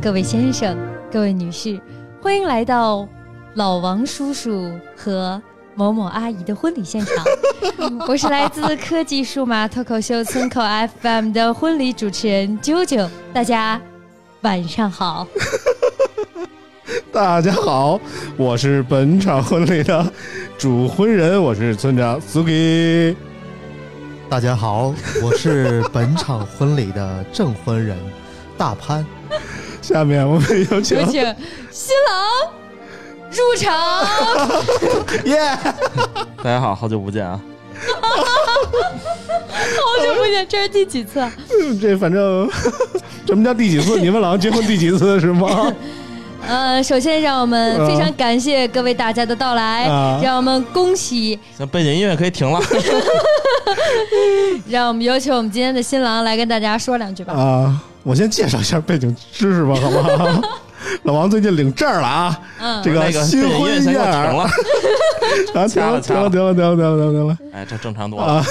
各位先生、各位女士，欢迎来到老王叔叔和某某阿姨的婚礼现场。我是来自科技数码脱口秀村口 FM 的婚礼主持人啾啾，大家晚上好。大家好，我是本场婚礼的主婚人，我是村长 Suki。大家好，我是本场婚礼的证婚人大潘。下面我们有请有请新郎入场。耶，大家好，好久不见啊！好久不见，这是第几次？这反正什么叫第几次？你们老结婚第几次是吗？呃，首先让我们非常感谢各位大家的到来，啊让我们恭喜，行，背景音乐可以停了。让我们有请我们今天的新郎来跟大家说两句吧。啊，我先介绍一下背景知识吧，好不好？老王最近领证了啊，嗯，这个新婚先给我停宴 啊，了。停了，掐了停了，停了，停了，停了，停了，停了哎，这正常多了。啊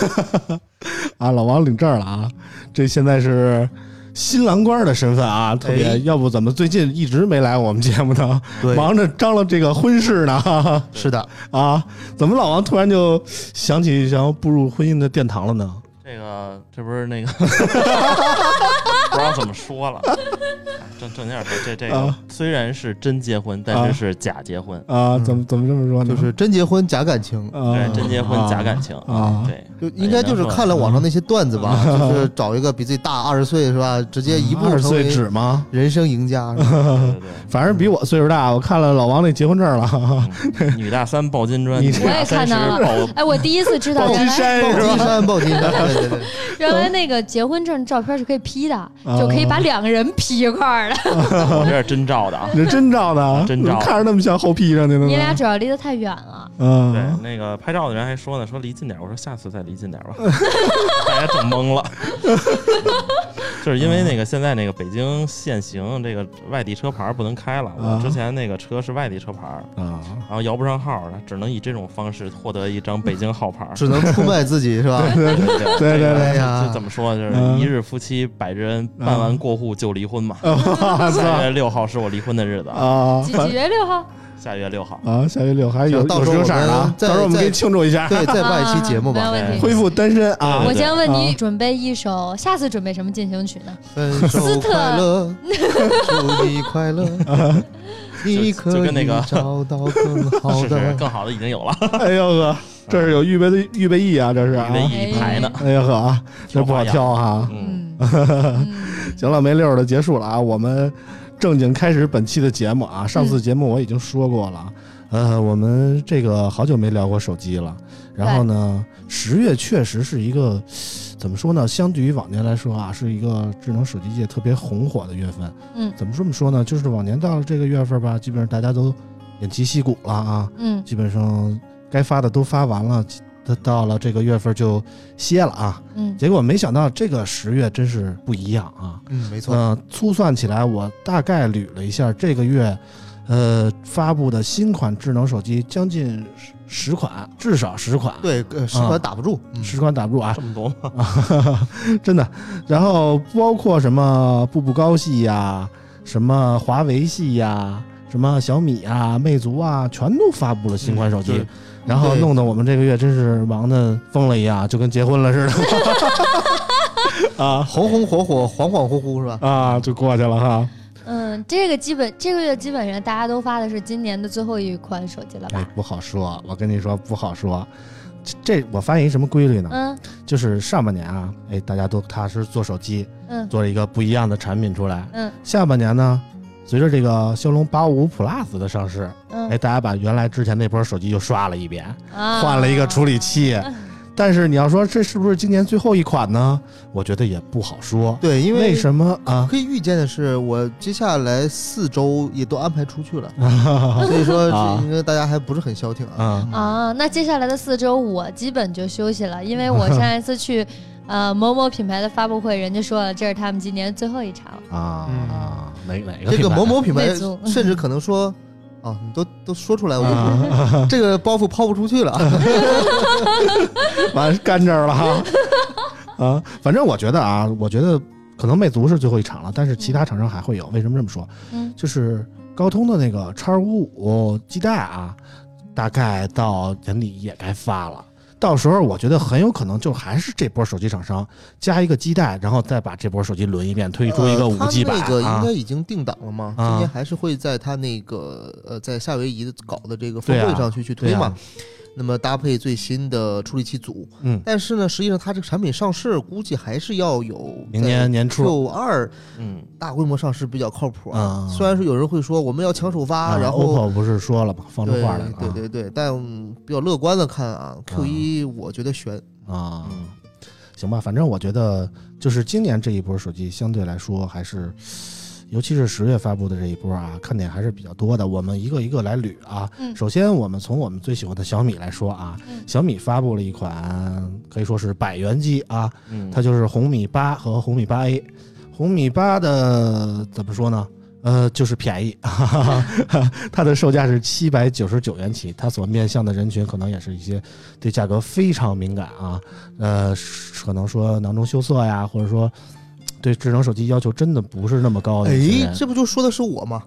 啊！老王领证了啊，这现在是。新郎官的身份啊，特别，哎要不怎么最近一直没来我们节目呢？忙着张罗这个婚事呢是的，啊！怎么老王突然就想起想要步入婚姻的殿堂了呢？这个，这不是那个，不知道怎么说了。正正经点说，这这个虽然是真结婚，但是是假结婚。啊，嗯怎么怎么这么说呢？就是真结婚假感情，啊对，真结婚假感情。啊对，就应该就是看了网上那些段子吧，嗯就是找一个比自己大二十岁是吧，直接一步二十岁成为止吗？人生赢家。对对对。反正比我岁数大，我看了老王那结婚证了，嗯女大三抱金砖，你 女大我也看到了抱哎，我第一次知道抱金原来抱山是吧？金山，抱金山，对对对，原来那个结婚证照片是可以 P 的，就可以把两个人 P 一块儿的。我这是真照的啊。你这真照的，真照看着那么像后 P 上去的呢。你俩主要离得太远了。嗯对嗯，，那个拍照的人还说呢，说离近点。我说下次再离近点吧，大家整懵了。就是因为那个现在那个北京限行，这个外地车牌不能开了。啊我之前那个车是外地车牌，啊，然后摇不上号，只能以这种方式获得一张北京号牌。只能出卖自己是吧？对对对对对这个哎呀就怎么说，就是嗯一日夫妻百日恩，办完过户就离婚嘛。我下操月六号是我离婚的日子，啊！几几月六号？下月六号。啊，下月六还有到时候有色儿啊到时候我们给你庆祝一下，对，再办一期节目吧。啊没有问题。恢复单身啊我先问你，啊准备一首，下次准备什么进行曲呢？分手斯特快乐，祝你快乐，你可就跟那个以找到更好的。更好的已经有了，哎呦呵，这是有预备的预备役啊，这是啊预备役排呢。哎呦呵啊，这不好挑哈。嗯，行了，没溜儿的结束了啊，我们正经开始本期的节目啊。上次节目我已经说过了，呃，我们这个好久没聊过手机了。然后呢，十月确实是一个怎么说呢？相对于往年来说啊，是一个智能手机界特别红火的月份。嗯怎么这么说呢？就是往年到了这个月份吧，基本上大家都偃旗息鼓了啊，嗯基本上该发的都发完了。到到了这个月份就歇了啊，嗯结果没想到这个十月真是不一样啊！嗯，没错。呃，粗算起来，我大概捋了一下，这个月，呃，发布的新款智能手机将近十十款，至少十款，，对，呃，十款打不住。嗯十款打不住啊这么多 真的。然后包括什么步步高系呀，什么华为系呀，什么小米啊、魅族啊，全都发布了新款手机。就是然后弄得我们这个月真是忙的疯了一样，就跟结婚了似的 啊红红火火、恍恍惚惚是吧？啊，就过去了哈。嗯，这个基本这个月基本上大家都发的是今年的最后一款手机了吧？，哎不好说，我跟你说不好说。这这我发现一什么规律呢？嗯就是上半年啊，哎，大家都踏实做手机，嗯做了一个不一样的产品出来。嗯下半年呢，随着这个骁龙八五 Plus 的上市，嗯哎，大家把原来之前那波手机又刷了一遍，啊换了一个处理器。但是你要说这是不是今年最后一款呢？我觉得也不好说。对，因为为什么啊？可以预见的是，我接下来四周也都安排出去了，所以说啊这应该大家还不是很消停啊。啊啊，那接下来的四周我基本就休息了，因为我上一次去呃某某品牌的发布会，人家说了这是他们今年最后一场了。啊嗯啊！哪哪个这个品牌某某品牌甚至可能说，哦，你都都说出来，我 这个包袱抛不出去了。完干这儿了哈啊！反正我觉得啊，我觉得可能魅族是最后一场了，但是其他厂商还会有。为什么这么说？嗯就是高通的那个叉五五基带啊，大概到年底也该发了。到时候我觉得很有可能就还是这波手机厂商加一个基带，然后再把这波手机轮一遍，推出一个呃五 G 版它那个应啊该已经定档了吗？啊今年还是会在他那个呃，在夏威夷搞的这个峰会上去去推嘛。那么搭配最新的处理器组，嗯，但是呢，实际上它这个产品上市估计还是要有明年年初 Q 二嗯，大规模上市比较靠谱啊。啊虽然说有人会说我们要抢首发，啊然后 OPPO 不是说了吗？放出对话来了啊对对对，但比较乐观的看啊，Q 一我觉得悬。啊。嗯行吧，反正我觉得就是今年这一波手机相对来说还是，尤其是十月发布的这一波啊，看点还是比较多的。我们一个一个来捋啊。嗯首先，我们从我们最喜欢的小米来说啊，嗯小米发布了一款可以说是百元机啊，嗯，它就是红米八和红米八 A。红米八的怎么说呢？呃，就是便宜，它的售价是七百九十九元起，它所面向的人群可能也是一些对价格非常敏感啊，呃，可能说囊中羞涩呀，或者说对智能手机要求真的不是那么高的哎，这不就说的是我吗？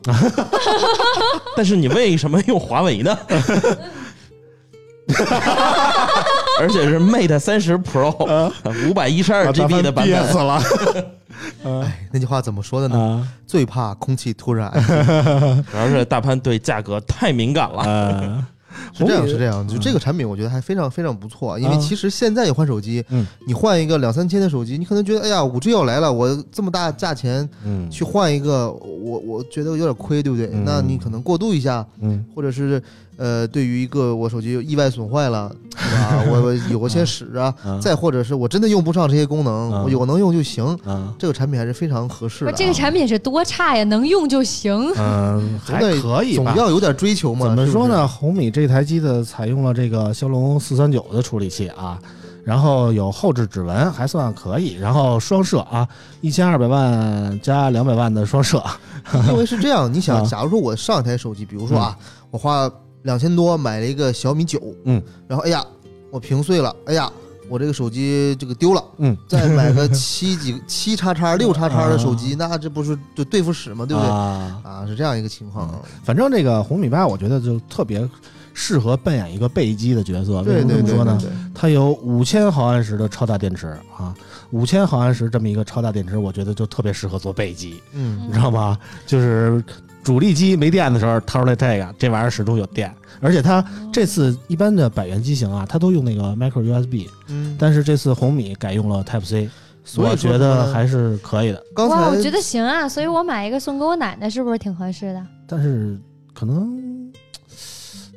但是你为什么用华为呢？而且是 Mate 三十 Pro 五百一十二啊 GB 的版憋死本，了 哎，那句话怎么说的呢？啊！最怕空气突然。主要是大潘对价格太敏感了。呃，是这样，是这样，就这个产品，我觉得还非常非常不错。因为啊其实现在你换手机，嗯。你换一个两三千的手机，你可能觉得，哎呀，五 G 要来了，我这么大价钱嗯。去换一个，我我觉得有点亏，对不对？嗯。那你可能过渡一下，嗯。或者是呃，对于一个我手机意外损坏了，是吧？我我有个先使啊，啊再或者是我真的用不上这些功能，啊我有能用就行。啊这个产品还是非常合适的、这个产品是多差呀，能用就行。嗯，还可以吧。总要有点追求嘛。怎么？说呢？红米这台机子采用了这个骁龙四三九的处理器啊，然后有后置指纹，还算可以。然后双摄啊，一千二百万加两百万的双摄，因为是这样，你想，啊假如说我上一台手机，比如说啊，我花两千多买了一个小米九，嗯，然后哎呀，我屏碎了，哎呀，我这个手机这个丢了，嗯，再买个七几七叉叉六叉叉的手机，那这不是就对付使吗？对不对？啊，啊，是这样一个情况啊。反正这个红米八，我觉得就特别适合扮演一个备机的角色。为什么说呢？它有五千毫安时的超大电池啊，五千毫安时这么一个超大电池，我觉得就特别适合做备机，嗯你知道吗？就是主力机没电的时候掏出来这个，这玩意儿始终有电。而且它这次一般的百元机型啊，它都用那个 micro USB，嗯，但是这次红米改用了 Type C，所以我觉得还是可以的。刚哇，我觉得行啊，所以我买一个送给我奶奶，是不是挺合适的？但是可能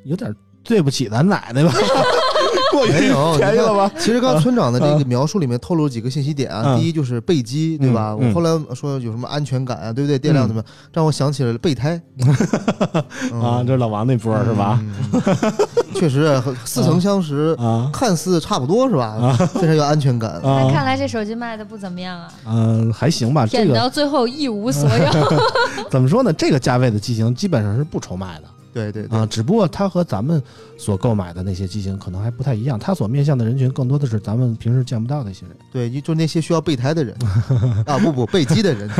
有点对不起咱奶奶吧，过于没有便宜了吧？其实刚刚村长的这个描述里面透露几个信息点啊，嗯第一就是备机，对吧？嗯我后来说有什么安全感啊，对不对？电量怎么样，让我想起了备胎 嗯啊，这是老王那波是吧？？嗯 确实和似曾相识，啊看似差不多是吧？非常有安全感。那看啊，来这手机卖的不怎么样啊，嗯，还行吧。这舔个到最后一无所有。怎么说呢？这个价位的机型基本上是不愁卖的对对对啊，只不过它和咱们所购买的那些机型可能还不太一样，它所面向的人群更多的是咱们平时见不到的一些人。对，就那些需要备胎的人 啊，不不，备机的人。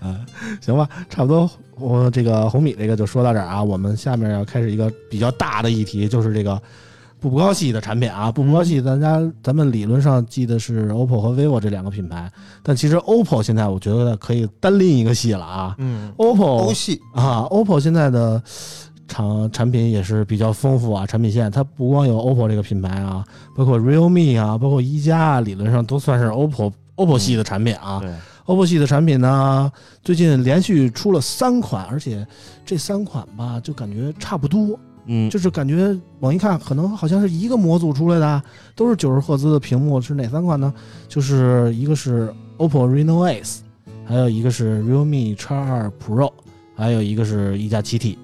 啊，行吧，差不多，我这个红米这个就说到这儿啊。我们下面要开始一个比较大的议题，就是这个步步高系的产品啊。步步高系，咱家咱们理论上记得是 OPPO 和 vivo 这两个品牌，但其实 OPPO 现在我觉得可以单拎一个系了啊。嗯，OPPO 系啊，OPPO 现在的产产品也是比较丰富啊，产品线它不光有 OPPO 这个品牌啊，包括 realme 啊，包括一加啊，理论上都算是 OPPO OPPO 系的产品啊。对，OPPO 系的产品呢，最近连续出了三款，而且这三款吧，就感觉差不多，嗯，就是感觉猛一看，可能好像是一个模组出来的，都是九十赫兹的屏幕，是哪三款呢？就是一个是 OPPO Reno Ace，还有一个是 Realme X 2 Pro，还有一个是一加七 T。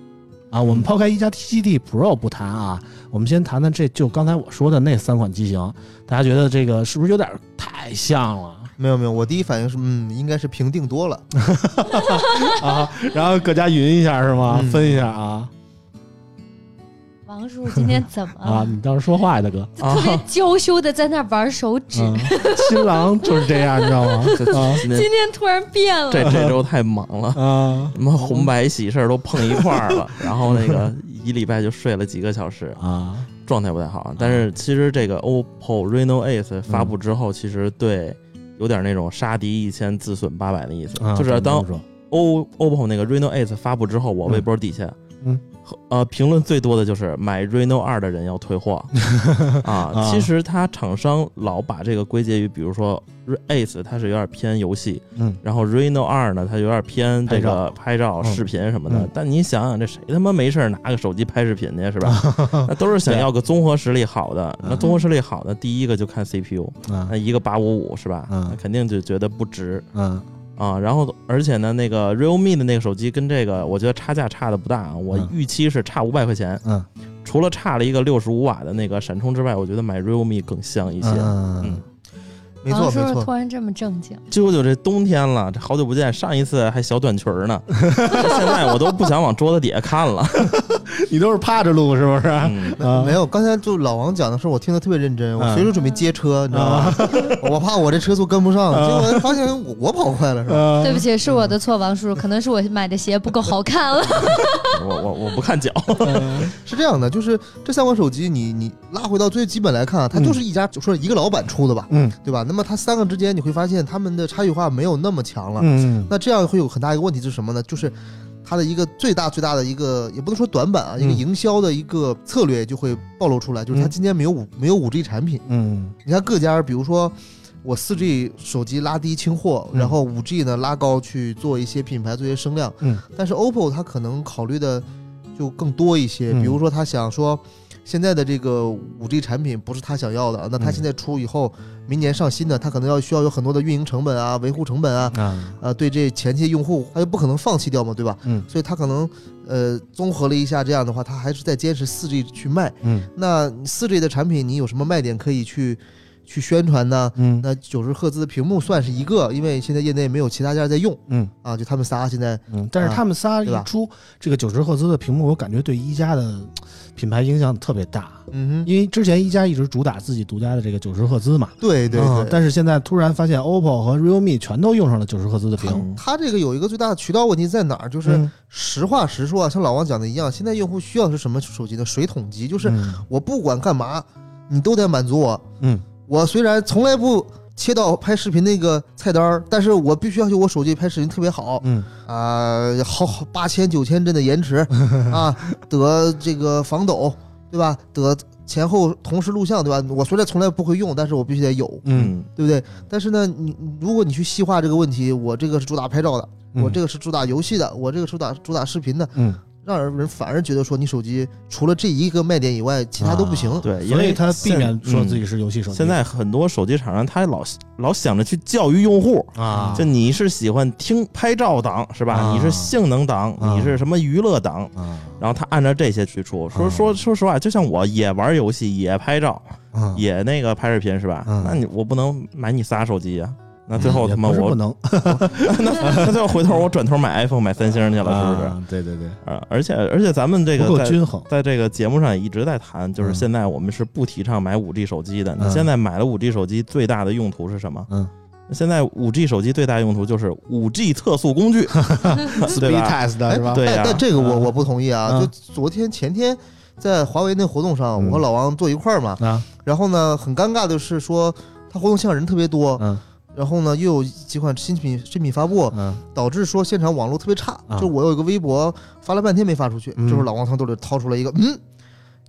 啊，我们抛开一加七 T Pro 不谈啊，我们先谈谈这就刚才我说的那三款机型，大家觉得这个是不是有点太像了没有没有，我第一反应是，嗯，应该是评定多了。啊？然后各家匀一下是吗？嗯分一下啊王叔叔今天怎么 啊！了？你倒是说话呀，大哥。特别娇羞的在那玩手指，嗯，新郎就是这样，你知道吗？啊今天突然变了。这这周太忙了，啊什么红白喜事儿都碰一块儿了，然后那个一礼拜就睡了几个小时，啊状态不太好。但是其实这个 OPPO Reno Ace 发布之后，其实对有点那种杀敌一千自损八百的意思，啊！就是当 O OPPO 那个 Reno Ace 发布之后，我嗯微博底下，嗯和，呃，评论最多的就是买 Reno 二的人要退货 啊。啊其实它厂商老把这个归结于，比如说 Ace 它是有点偏游戏，嗯然后 Reno 二呢，它有点偏这个拍照、嗯视频什么的。嗯但你想想，这谁他妈没事儿拿个手机拍视频去是吧？那都是想要个综合实力好的。那嗯综合实力好的，第一个就看 CPU，啊那一个八五五是吧？嗯那肯定就觉得不值。嗯啊，然后而且呢，那个 realme 的那个手机跟这个，我觉得差价差的不大啊，我嗯。预期是差五百块钱，嗯。除了差了一个六十五瓦的那个闪充之外，我觉得买 realme 更香一些。嗯。嗯，没错没错。突，然这么正经，舅舅这冬天了，这好久不见，上一次还小短裙儿呢，这 现在我都不想往桌子底下看了。你都是趴着录是不是？嗯，啊没有。刚才就老王讲的时候，我听得特别认真，我嗯随时准备接车，你知道吗？我怕我这车速跟不上，啊结果发现我我跑快了，是吧？呃对不起，是我的错，王叔叔，可能是我买的鞋不够好看了。我我我不看脚。嗯是这样的，就是这三款手机，你你拉回到最基本来看啊，它就是一家就说一个老板出的吧，嗯对吧？那么它三个之间你会发现它们的差异化没有那么强了。嗯那这样会有很大一个问题是什么呢？就是它的一个最大最大的一个，也不能说短板啊，一个嗯。营销的一个策略就会暴露出来，就是它嗯。今年没有五没有五 G 产品。嗯。你看各家，比如说我四 G 手机拉低清货，嗯。然后五 G 呢拉高去做一些品牌做一些声量，嗯。但是 OPPO 它可能考虑的就更多一些，嗯。比如说他想说。现在的这个五 G 产品不是他想要的，那他嗯现在出以后，明年上新的，他可能要需要有很多的运营成本啊、维护成本啊，啊呃，对这前期用户，他又不可能放弃掉嘛，对吧？嗯所以他可能呃综合了一下，这样的话，他还是在坚持四 G 去卖。嗯那四 G 的产品，你有什么卖点可以去去宣传呢？嗯那九十赫兹的屏幕算是一个，因为现在业内没有其他家在用嗯啊，就他们仨现在嗯，但是他们仨一出这个九十赫兹的屏幕，我感觉对一加的品牌影响特别大，嗯哼，因为之前一加一直主打自己独家的这个九十赫兹嘛，对对嗯对。但是现在突然发现 OPPO 和 realme 全都用上了九十赫兹的屏，嗯它这个有一个最大的渠道问题在哪儿？就是嗯实话实说啊，像老王讲的一样，现在用户需要的是什么手机呢？水桶机，就是嗯我不管干嘛，你都得满足我。嗯我虽然从来不切到拍视频那个菜单儿，但是我必须要求我手机拍视频特别好嗯啊，好好八千九千帧的延迟 啊，得这个防抖，对吧？得前后同时录像，对吧？我虽然从来不会用，但是我必须得有，嗯嗯对不对？但是呢，你如果你去细化这个问题，我这个是主打拍照的，嗯，我这个是主打游戏的，我这个主打主打视频的，嗯，让人反而觉得说你手机除了这一个卖点以外，其他都不行。啊对，因所以为他避免说自己嗯是游戏手机。现在很多手机厂商他老老想着去教育用户，啊，就你是喜欢听拍照党是吧？啊你是性能党，啊你是什么娱乐党？啊然后他按照这些去出，说啊说说实话，就像我也玩游戏，也拍照，啊，也那个拍视频是吧？嗯那你我不能买你仨手机呀、那最后他妈我不能，那那最后回头我转头买 iPhone 买三星去了，是不是？啊？对对对，啊，而且而且咱们这个在均衡。在这个节目上也一直在谈，就是嗯现在我们是不提倡买五 G 手机的。你嗯现在买了五 G 手机，最大的用途是什么？嗯现在五 G 手机最大用途就是五 G 测速工具，对吧？test 是吧？对呀但但这个我嗯我不同意啊！嗯就昨天前天在华为那活动上，嗯我和老王坐一块儿嘛，啊，然后呢，很尴尬的是说他活动现场人特别多，嗯然后呢又有几款新品新品发布，嗯。导致说现场网络特别差。啊。就我有一个微博发了半天没发出去，嗯。这时候老王从兜里掏出来一个嗯，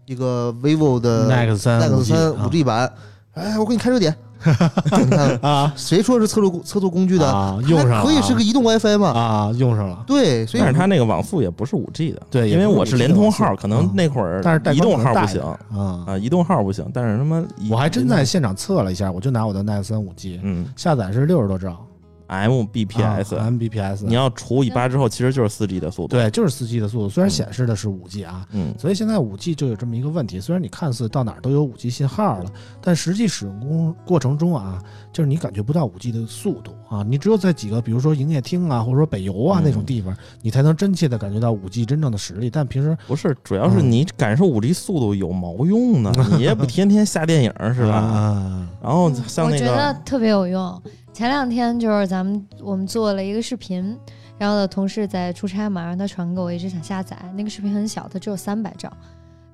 一个 vivo 的，Nex 三 Nex 三啊五 G 版，哎，我给你开热点，你看啊谁说是测速测速工具的？啊，用上了它可以是个移动 WiFi 嘛？啊，用上了。对，所以但是它那个网速也不是五 G 的，对因为我是联通号，可能那会儿但是带移动号不行啊。啊，移动号不行，但是他妈我还真在现场测了一下，我就拿我的三五 G 嗯下载是六十多兆 Mbps，啊 Mbps，你要除以八之后，其实就是四 G 的速度。，对，就是四 G 的速度，虽然显示的是五 G 啊，嗯，所以现在五 G 就有这么一个问题，虽然你看似到哪儿都有五 G 信号了，但实际使用过过程中啊，就是你感觉不到五 G 的速度啊，你只有在几个比如说营业厅啊，或者说北邮啊嗯那种地方，你才能真切的感觉到五 G 真正的实力。但平时不是，主要是你感受五 G 速度有毛用呢？你也不天天下电影是吧？啊，然后像那个我觉得，特别有用。前两天就是咱们我们做了一个视频，然后的同事在出差嘛，让他传给我，一直想下载。那个视频很小，它只有三百兆，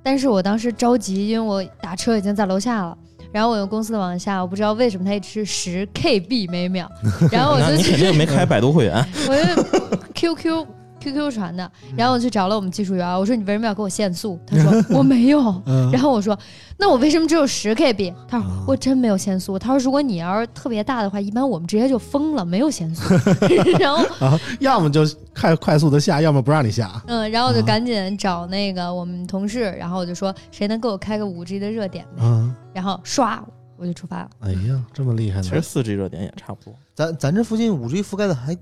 但是我当时着急，因为我打车已经在楼下了。然后我用公司的网下，我不知道为什么它一直是十 KB 每秒，然后我就你肯定没开百度会员。我就 QQ QQ 传的，然后我去找了我们技术员，我说你为什么要给我限速？他说 我没有。嗯然后我说那我为什么只有十 KB？他说啊我真没有限速。他说如果你要是特别大的话，一般我们直接就封了，没有限速。然后要么就快快速的下，要么不让你下。嗯，然后我啊就赶紧找那个我们同事，然后我就说谁能给我开个五 G 的热点呗？嗯，然后刷我就出发了。哎呀，这么厉害呢其实！四 G 热点也差不多。咱咱这附近五 G 覆盖的还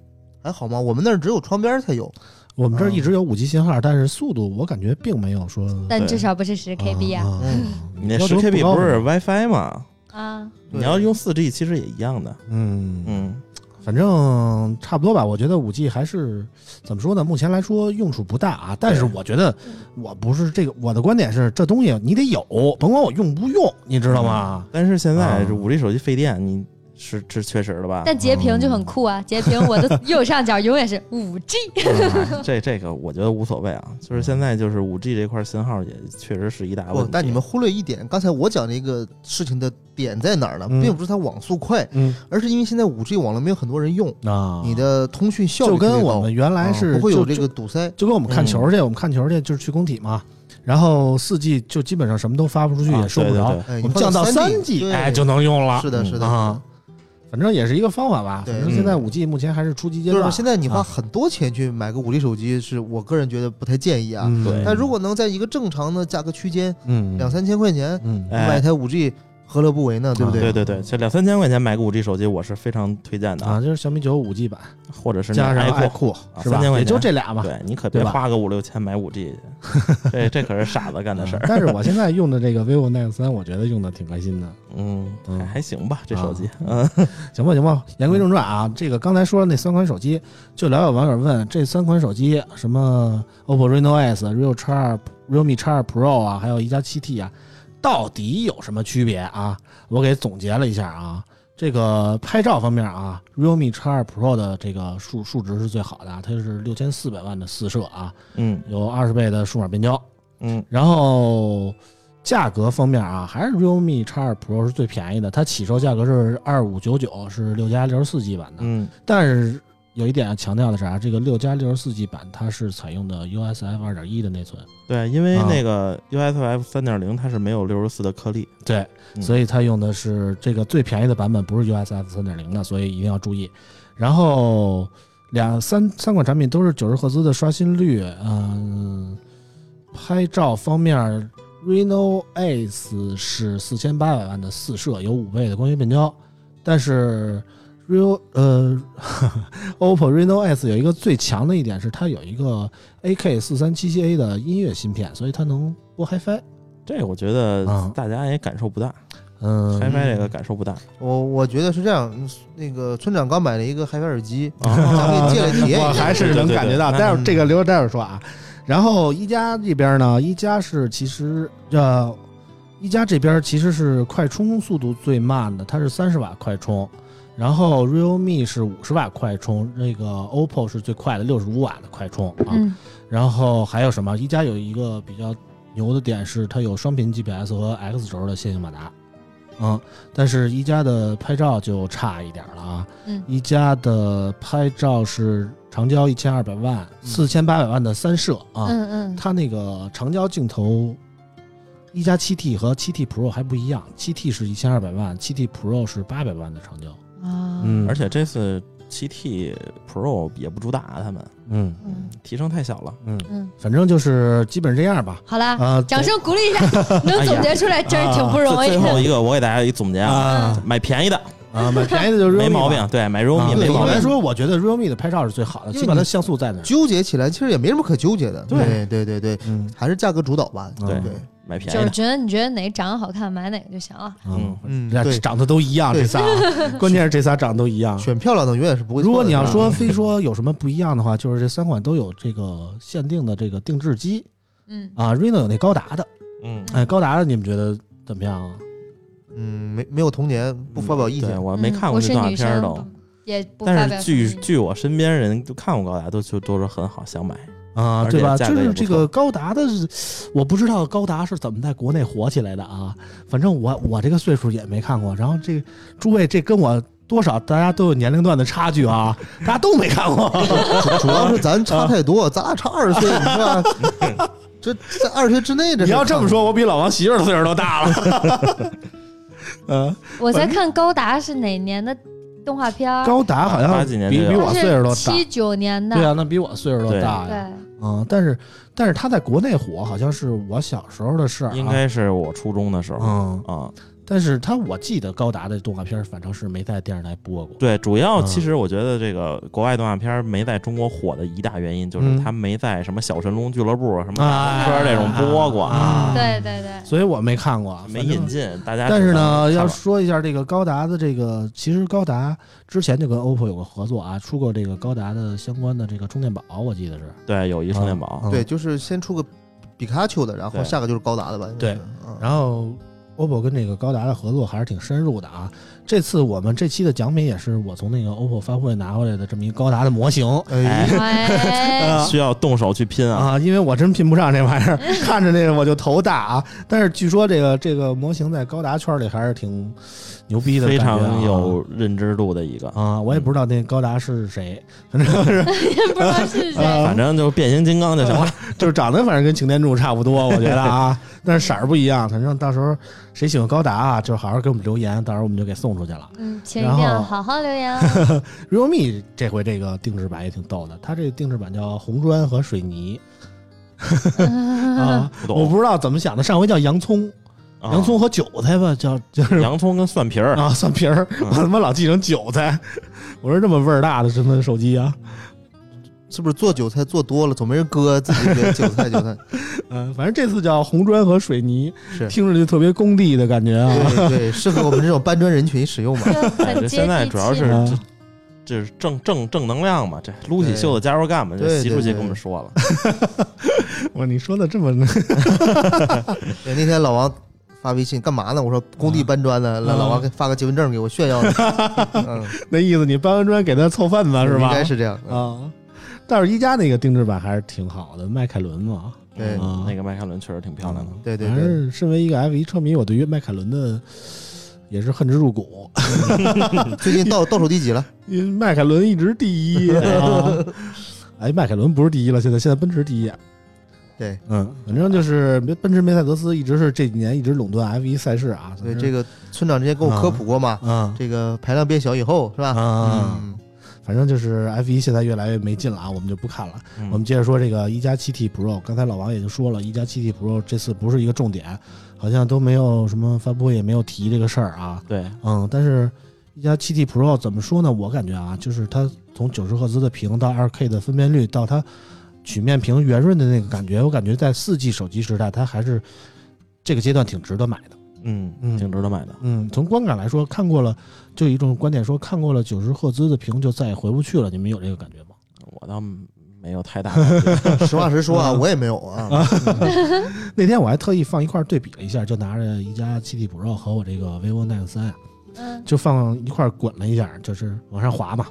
还好吗？我们那儿只有窗边儿才有。我们这儿一直有五 G 信号，但是速度我感觉并没有说但至少不是十 KB 啊。嗯你那十 KB 不是 WiFi 吗？啊，你要用四 G 其实也一样的。嗯嗯，反正差不多吧。我觉得五 G 还是怎么说呢？目前来说用处不大啊。但是我觉得我不是这个，我的观点是这东西你得有，甭管我用不用，你知道吗？但是现在啊这五 G 手机费电，你是是确实的吧？但截屏就很酷啊！截屏我的右上角永远是五 G。哎这这个我觉得无所谓啊，就是现在就是五 G 这块信号也确实是一大问题。，不但你们忽略一点，刚才我讲那个事情的点在哪儿呢？嗯并不是它网速快，嗯而是因为现在五 G 网络没有很多人用，啊，你的通讯效率就跟我们原来啊是不会有这个堵塞。就跟我们看球去，我们看球去就是去工体嘛。然后四 G 就基本上什么都发不出去，啊也收不着。我们降到三三 G，对哎，就能用了。是的，嗯是的啊，反正也是一个方法吧。对反正现在五 G 目前还是初级阶段。就是现在你花啊很多钱去买个五 G 手机，是我个人觉得不太建议啊。嗯对但如果能在一个正常的价格区间，嗯两三千块钱嗯哎买一台五 G，何乐不为呢？对不啊对对对，这两三千块钱买个五 G 手机，我是非常推荐的啊，，就是小米九五 G 版或者是那加上爱爱酷。酷是吧3000？块也就这俩吧。对你可别花个五六千买五 G 去，这这可是傻子干的事儿。但是我现在用的这个 vivo Nex 三，我觉得用的挺开心的。嗯，嗯还还行吧，这手机啊。嗯，行吧，行吧。言归正传啊，这个刚才说的那三款手机，就老有网友问这三款手机，什么 OPPO Reno S、Realme X 二、Realme X 二 Pro 啊，还有一加七 T 啊，到底有什么区别啊？我给总结了一下啊。这个拍照方面啊，realme X 二 Pro 的这个数数值是最好的啊，它是六千四百万的四摄啊，嗯有二十倍的数码变焦，嗯然后价格方面啊，还是 realme X 二 Pro 是最便宜的，它起售价格是二五九九，是六加六十四 G 版的。嗯但是有一点要强调的是啊，这个六加六十四 G 版它是采用的 USF 二点一的内存，对，因为啊。那个 USF 三点零它是没有六十四的颗粒，对，嗯。所以它用的是这个最便宜的版本，不是 USF 三点零的，所以一定要注意。然后两三三款产品都是九十赫兹的刷新率，嗯，拍照方面，Reno Ace 是四千八百万的四摄，有五倍的光学变焦，但是 Real 呃 OPPO Reno S 有一个最强的一点是它有一个 AK 四三七七 A 的音乐芯片，所以它能播 HiFi。这我觉得啊大家也感受不大嗯，，HiFi 这个感受不大。我我觉得是这样，嗯那个村长刚买了一个 HiFi 耳机，啊咱给你借了体验一下。我还是能感觉到。待会儿这个留着待会儿说啊。然后一加这边呢，一加是其实呃，一加这边其实是快充速度最慢的，它是三十瓦快充。然后 realme 是五十瓦快充，那个 OPPO 是最快的六十五瓦的快充啊。嗯然后还有什么？一加有一个比较牛的点是它有双频 GPS 和 X 轴的线性马达，嗯，但是一加的拍照就差一点了啊。嗯一加的拍照是长焦一千二百万，四千八百万的三摄啊，嗯嗯，它那个长焦镜头一加七 T 和七 T Pro 还不一样，七 T 是一千二百万，七 T Pro 是八百万的长焦。啊，嗯而且这次七 T Pro 也不主打他们，嗯嗯提升太小了。嗯，嗯，反正就是基本这样吧。好了，啊，掌声鼓励一下，能总结出来真是挺不容易的。最最后一个，我给大家一总结啊，啊买便宜的啊，买便宜的就是 Realme 没毛病。，对，买啊 realme 没毛病来。说，我觉得 realme 的拍照是最好的，起码它像素在那儿。纠结起来其实也没什么可纠结的。对对对对对，嗯还是价格主导吧。对对，买便宜的，就是觉得你觉得哪长得好看，买哪个就行了。嗯嗯，对，长得都一样，这仨，关键是这仨长得都一样。选漂亮的永远是不会。如果你要说非说有什么不一样的话，就是这三款都有这个限定的这个定制机嗯，啊，reno 有那高达的，嗯，哎，高达的你们觉得怎么样啊？嗯，没没有童年，不发表意见。对我没嗯看过这动画片儿都，也不发但是据据我身边人都看过高达，都就都说很好，想买。啊，对吧？就是这个高达的，我不知道高达是怎么在国内火起来的啊。反正我我这个岁数也没看过。然后这诸位，这跟我多少大家都有年龄段的差距啊，大家都没看过。主主要是咱差太多，咱俩差二十岁，你是吧？这在二十岁之内，这你要这么说，我比老王媳妇儿的岁数都大了。嗯，我在看高达是哪年的动画片儿？高达好像八几年比比我岁数都大。七九年的。对啊，那比我岁数都大呀。嗯，但是但是他在国内火，好像是我小时候的事儿、啊。应该是我初中的时候嗯，啊。但是他我记得高达的动画片，反正是没在电视台播过。对，主要嗯。其实我觉得这个国外动画片没在中国火的一大原因，就是嗯。它没在什么小神龙俱乐部、什么啊。大风车这种播过，啊。对对对，所以我没看过，没引进。大家但是呢，要说一下这个高达的这个，其实高达之前就跟 OPPO 有个合作啊，出过这个高达的相关的这个充电宝，我记得是。对有一充电宝，嗯。对，就是先出个比卡丘的，然后下个就是高达的吧？对。然后 OPPO 跟这个高达的合作还是挺深入的啊。这次我们这期的奖品也是我从那个 OPPO 发布会拿回来的这么一个高达的模型。哎，哎，需要动手去拼啊。啊，因为我真拼不上这玩意儿，看着那个我就头大啊。但是据说这个这个模型在高达圈里还是挺牛逼的，非常有认知度的一个，啊。我也不知道那高达是谁，反正是也不知道是谁。啊反正就变形金刚就行了。就是长得反正跟擎天柱差不多，我觉得啊，但是色儿不一样。反正到时候谁喜欢高达啊，就好好给我们留言，到时候我们就给送出去了。嗯，请一定要好好留言哦。realme 这回这个定制版也挺逗的，它这个定制版叫红砖和水泥 啊，不懂我不知道怎么想的，上回叫洋葱，啊洋葱和韭菜吧，叫就是洋葱跟蒜皮儿，啊蒜皮儿，嗯我他妈老记成韭菜，我说这么味儿大的什么手机啊？是不是做韭菜做多了，总没人割，自己的韭菜韭菜？嗯，反正这次叫红砖和水泥，是听着就特别工地的感觉啊。对对，适合我们这种搬砖人群使用嘛？现在主要是气嘛啊这是正正正能量嘛，这撸起袖子加油干嘛，就习主席跟我们说了，哇，你说的这么对，那天老王发微信干嘛呢？我说工地搬砖呢，让老王给发个结婚证给我炫耀呢。嗯，那意思？你搬完砖给他凑份子是吧？应该是这样。嗯啊。但是一加那个定制版还是挺好的，迈凯伦嘛。对啊那个迈凯伦确实挺漂亮的。反对对对，正身为一个 F 一车迷，我对于迈凯伦的也是恨之入骨，最近倒倒数第几了？因为迈凯伦一直第一啊。哎，迈凯伦不是第一了，现在现在奔驰第一。对嗯，反正就是奔驰梅赛德斯一直是这几年一直垄断 F 一赛事啊。对，这个村长之前跟我科普过嘛，嗯这个排量变小以后是吧？啊，嗯，反正就是 F 一现在越来越没劲了啊，我们就不看了。嗯我们接着说这个一加七 T Pro，刚才老王也就说了，一加七 T Pro 这次不是一个重点，好像都没有什么发布会也没有提这个事儿啊。对，嗯，但是一加七 T Pro 怎么说呢？我感觉啊，就是它从九十赫兹的屏到二 K 的分辨率，到它曲面屏圆润的那个感觉，我感觉在四 G 手机时代，它还是这个阶段挺值得买的。嗯嗯挺值得买的。嗯，从观感来说，看过了就有一种观点说，看过了九十赫兹的屏就再也回不去了。你们有这个感觉吗？我倒没有太大 感觉。实话实说啊，嗯我也没有啊。那天我还特意放一块对比了一下，就拿着一加七 T Pro 和我这个 vivo Nex 三，嗯，就放一块滚了一下，就是往上滑嘛，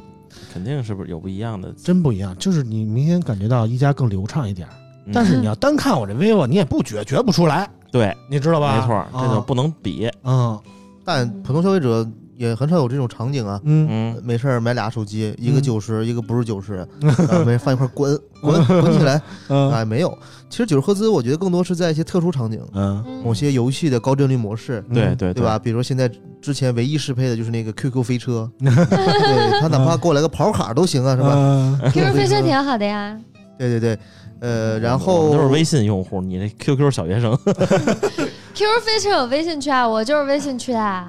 肯定是不是有不一样的？真不一样。就是你明显感觉到一加更流畅一点但是你要单看我这 vivo，你也不觉觉不出来，对，你知道吧？没错，这就啊不能比。嗯但普通消费者也很少有这种场景啊。嗯嗯，没事儿买俩手机，一个嗯九十、一个不是九十，没人放一块儿滚滚滚起来，嗯哎，没有。其实九十赫兹，我觉得更多是在一些特殊场景，嗯，嗯某些游戏的高帧率模式，对对对吧？？比如说现在之前唯一适配的就是那个 QQ 飞车，对他哪怕给我来个跑卡都行啊，是吧？嗯 QQ 飞车挺好的呀对对对，呃，然后都是微信用户，你那 QQ 小学生，，QQ 飞车有微信区啊，我就是微信区的，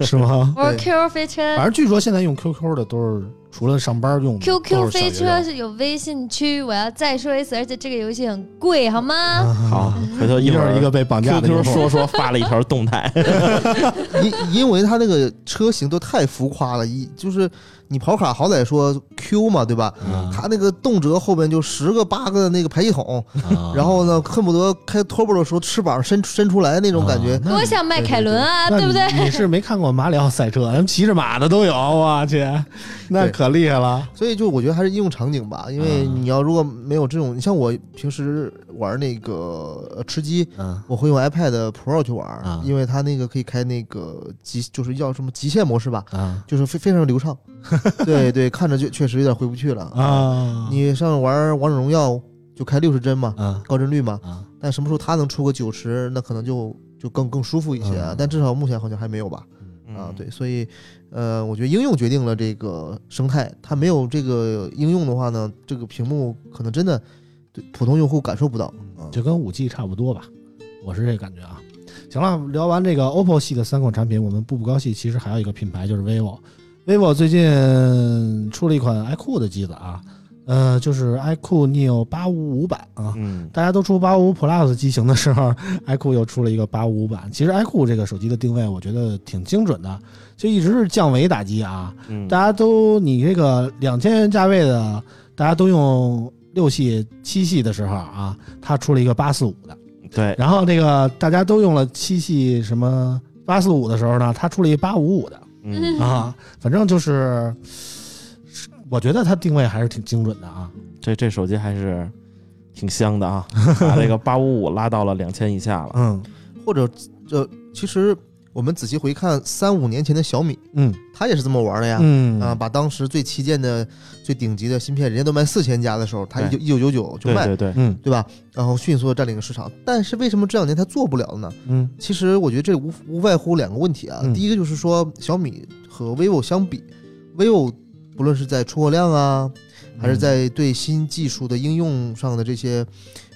是吗？我是 QQ 飞车反。正据说现在用 QQ 的都是除了上班用的 QQ 飞车是有微信区，我要再说一次，而且这个游戏很贵，好吗？好，回头一一会儿一个被绑架的 QQ 说说发了一条动态，因因为它那个车型都太浮夸了，一就是你跑卡好歹说 Q 嘛，对吧？啊它那个动辄后边就十个八个的那个排气筒，啊。然后呢，恨不得开 turbo 的时候翅膀伸伸出来那种感觉。多像迈凯伦啊，那对不对？你你是没看过马里奥赛车，人骑着马的都有，我去，那可厉害了。所以就我觉得还是应用场景吧，因为啊。你要如果没有这种，你像我平时玩那个呃吃鸡，嗯。我会用 iPad Pro 去玩，啊。因为它那个可以开那个极，就是叫什么极限模式吧，啊。就是非非常流畅。对对，看着就确实有点回不去了。啊，你上玩王者荣耀就开六十帧嘛，啊高帧率嘛，啊但什么时候它能出个九十，那可能就就更更舒服一些但至少目前好像还没有吧。啊，嗯对，所以，呃，我觉得应用决定了这个生态，它没有这个应用的话呢，这个屏幕可能真的对普通用户感受不到啊。就跟五 G 差不多吧，我是这感觉啊。行了，聊完这个 OPPO 系的三款产品，我们步步高系其实还有一个品牌就是 vivo。Vivo 最近出了一款 iQOO 的机子啊，呃，就是 iQOO Neo 八五五版啊。嗯大家都出八五五 Plus 机型的时候，iQOO 又出了一个八五五版。其实 iQOO 这个手机的定位，我觉得挺精准的，就一直是降维打击啊。嗯，大家都你这个两千元价位的，大家都用六系、七系的时候啊，它出了一个八四五的，对，然后那个大家都用了七系什么八四五的时候呢，它出了一八五五的嗯啊，反正就是，我觉得它定位还是挺精准的啊。这这手机还是挺香的啊，把那个八五五拉到了两千以下了。嗯或者这其实我们仔细回看三五年前的小米，嗯它也是这么玩的呀。嗯啊，把当时最旗舰的、最顶级的芯片，人家都卖四千加的时候，它一九一九九九就卖，对对对，嗯对吧？然后迅速的占领了市场。但是为什么这两年它做不了了呢？嗯其实我觉得这无无外乎两个问题啊。嗯第一个就是说，小米和 vivo 相比，vivo 不论是在出货量啊，还是在对新技术的应用上的这些，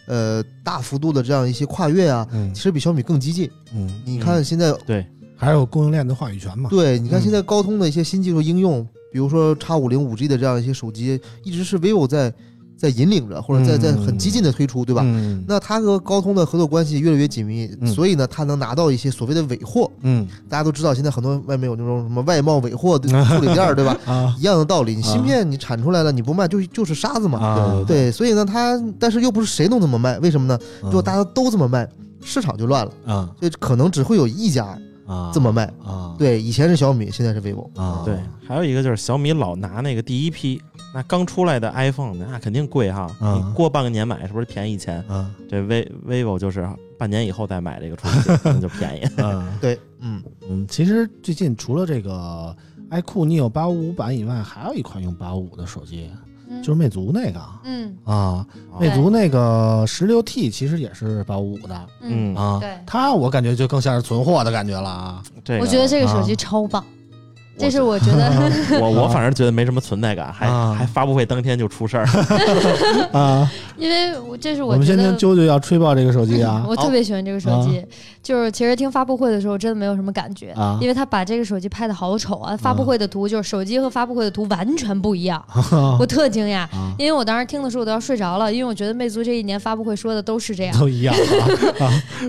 呃，大幅度的这样一些跨越啊，嗯。其实比小米更激进。嗯，你看现在，对，还有供应链的话语权嘛。对，你看嗯现在高通的一些新技术应用，比如说叉五零五 G 的这样一些手机，一直是 vivo 在在引领着，或者在在很激进的推出，对吧？嗯那他和高通的合作关系越来越紧密，嗯所以呢，他能拿到一些所谓的尾货。嗯大家都知道，现在很多外面有那种什么外贸尾货的处理店儿，对吧？啊一样的道理，你芯片你产出来了，你不卖就就是沙子嘛。啊，对，所以呢，他但是又不是谁都这么卖，为什么呢？如果大家都这么卖，市场就乱了，啊就可能只会有一家啊这么卖。啊对，以前是小米，现在是 vivo。啊对，还有一个就是小米老拿那个第一批，那刚出来的 iPhone 那肯定贵哈，嗯你过半个年买是不是便宜一千？啊这 v vivo 就是半年以后再买这个处理器那就便宜。啊 对，嗯，嗯，其实最近除了这个 iQOO Neo 八五五版以外，还有一款用八五五的手机，嗯就是魅族那个嗯啊，魅族那个十六 T 其实也是八五五的嗯，嗯，啊对，它我感觉就更像是存货的感觉了啊。这个我觉得这个手机啊超棒，这是我觉得我 我反正觉得没什么存在感，还啊还发布会当天就出事儿。啊，因为我这是我们觉得先听啾啾要吹爆这个手机啊 我特别喜欢这个手机，就是其实听发布会的时候真的没有什么感觉，啊因为他把这个手机拍的好丑啊，发布会的图就是手机和发布会的图完全不一样，我特惊讶。啊，因为我当时听的时候我都要睡着了，因为我觉得魅族这一年发布会说的都是这样。都一样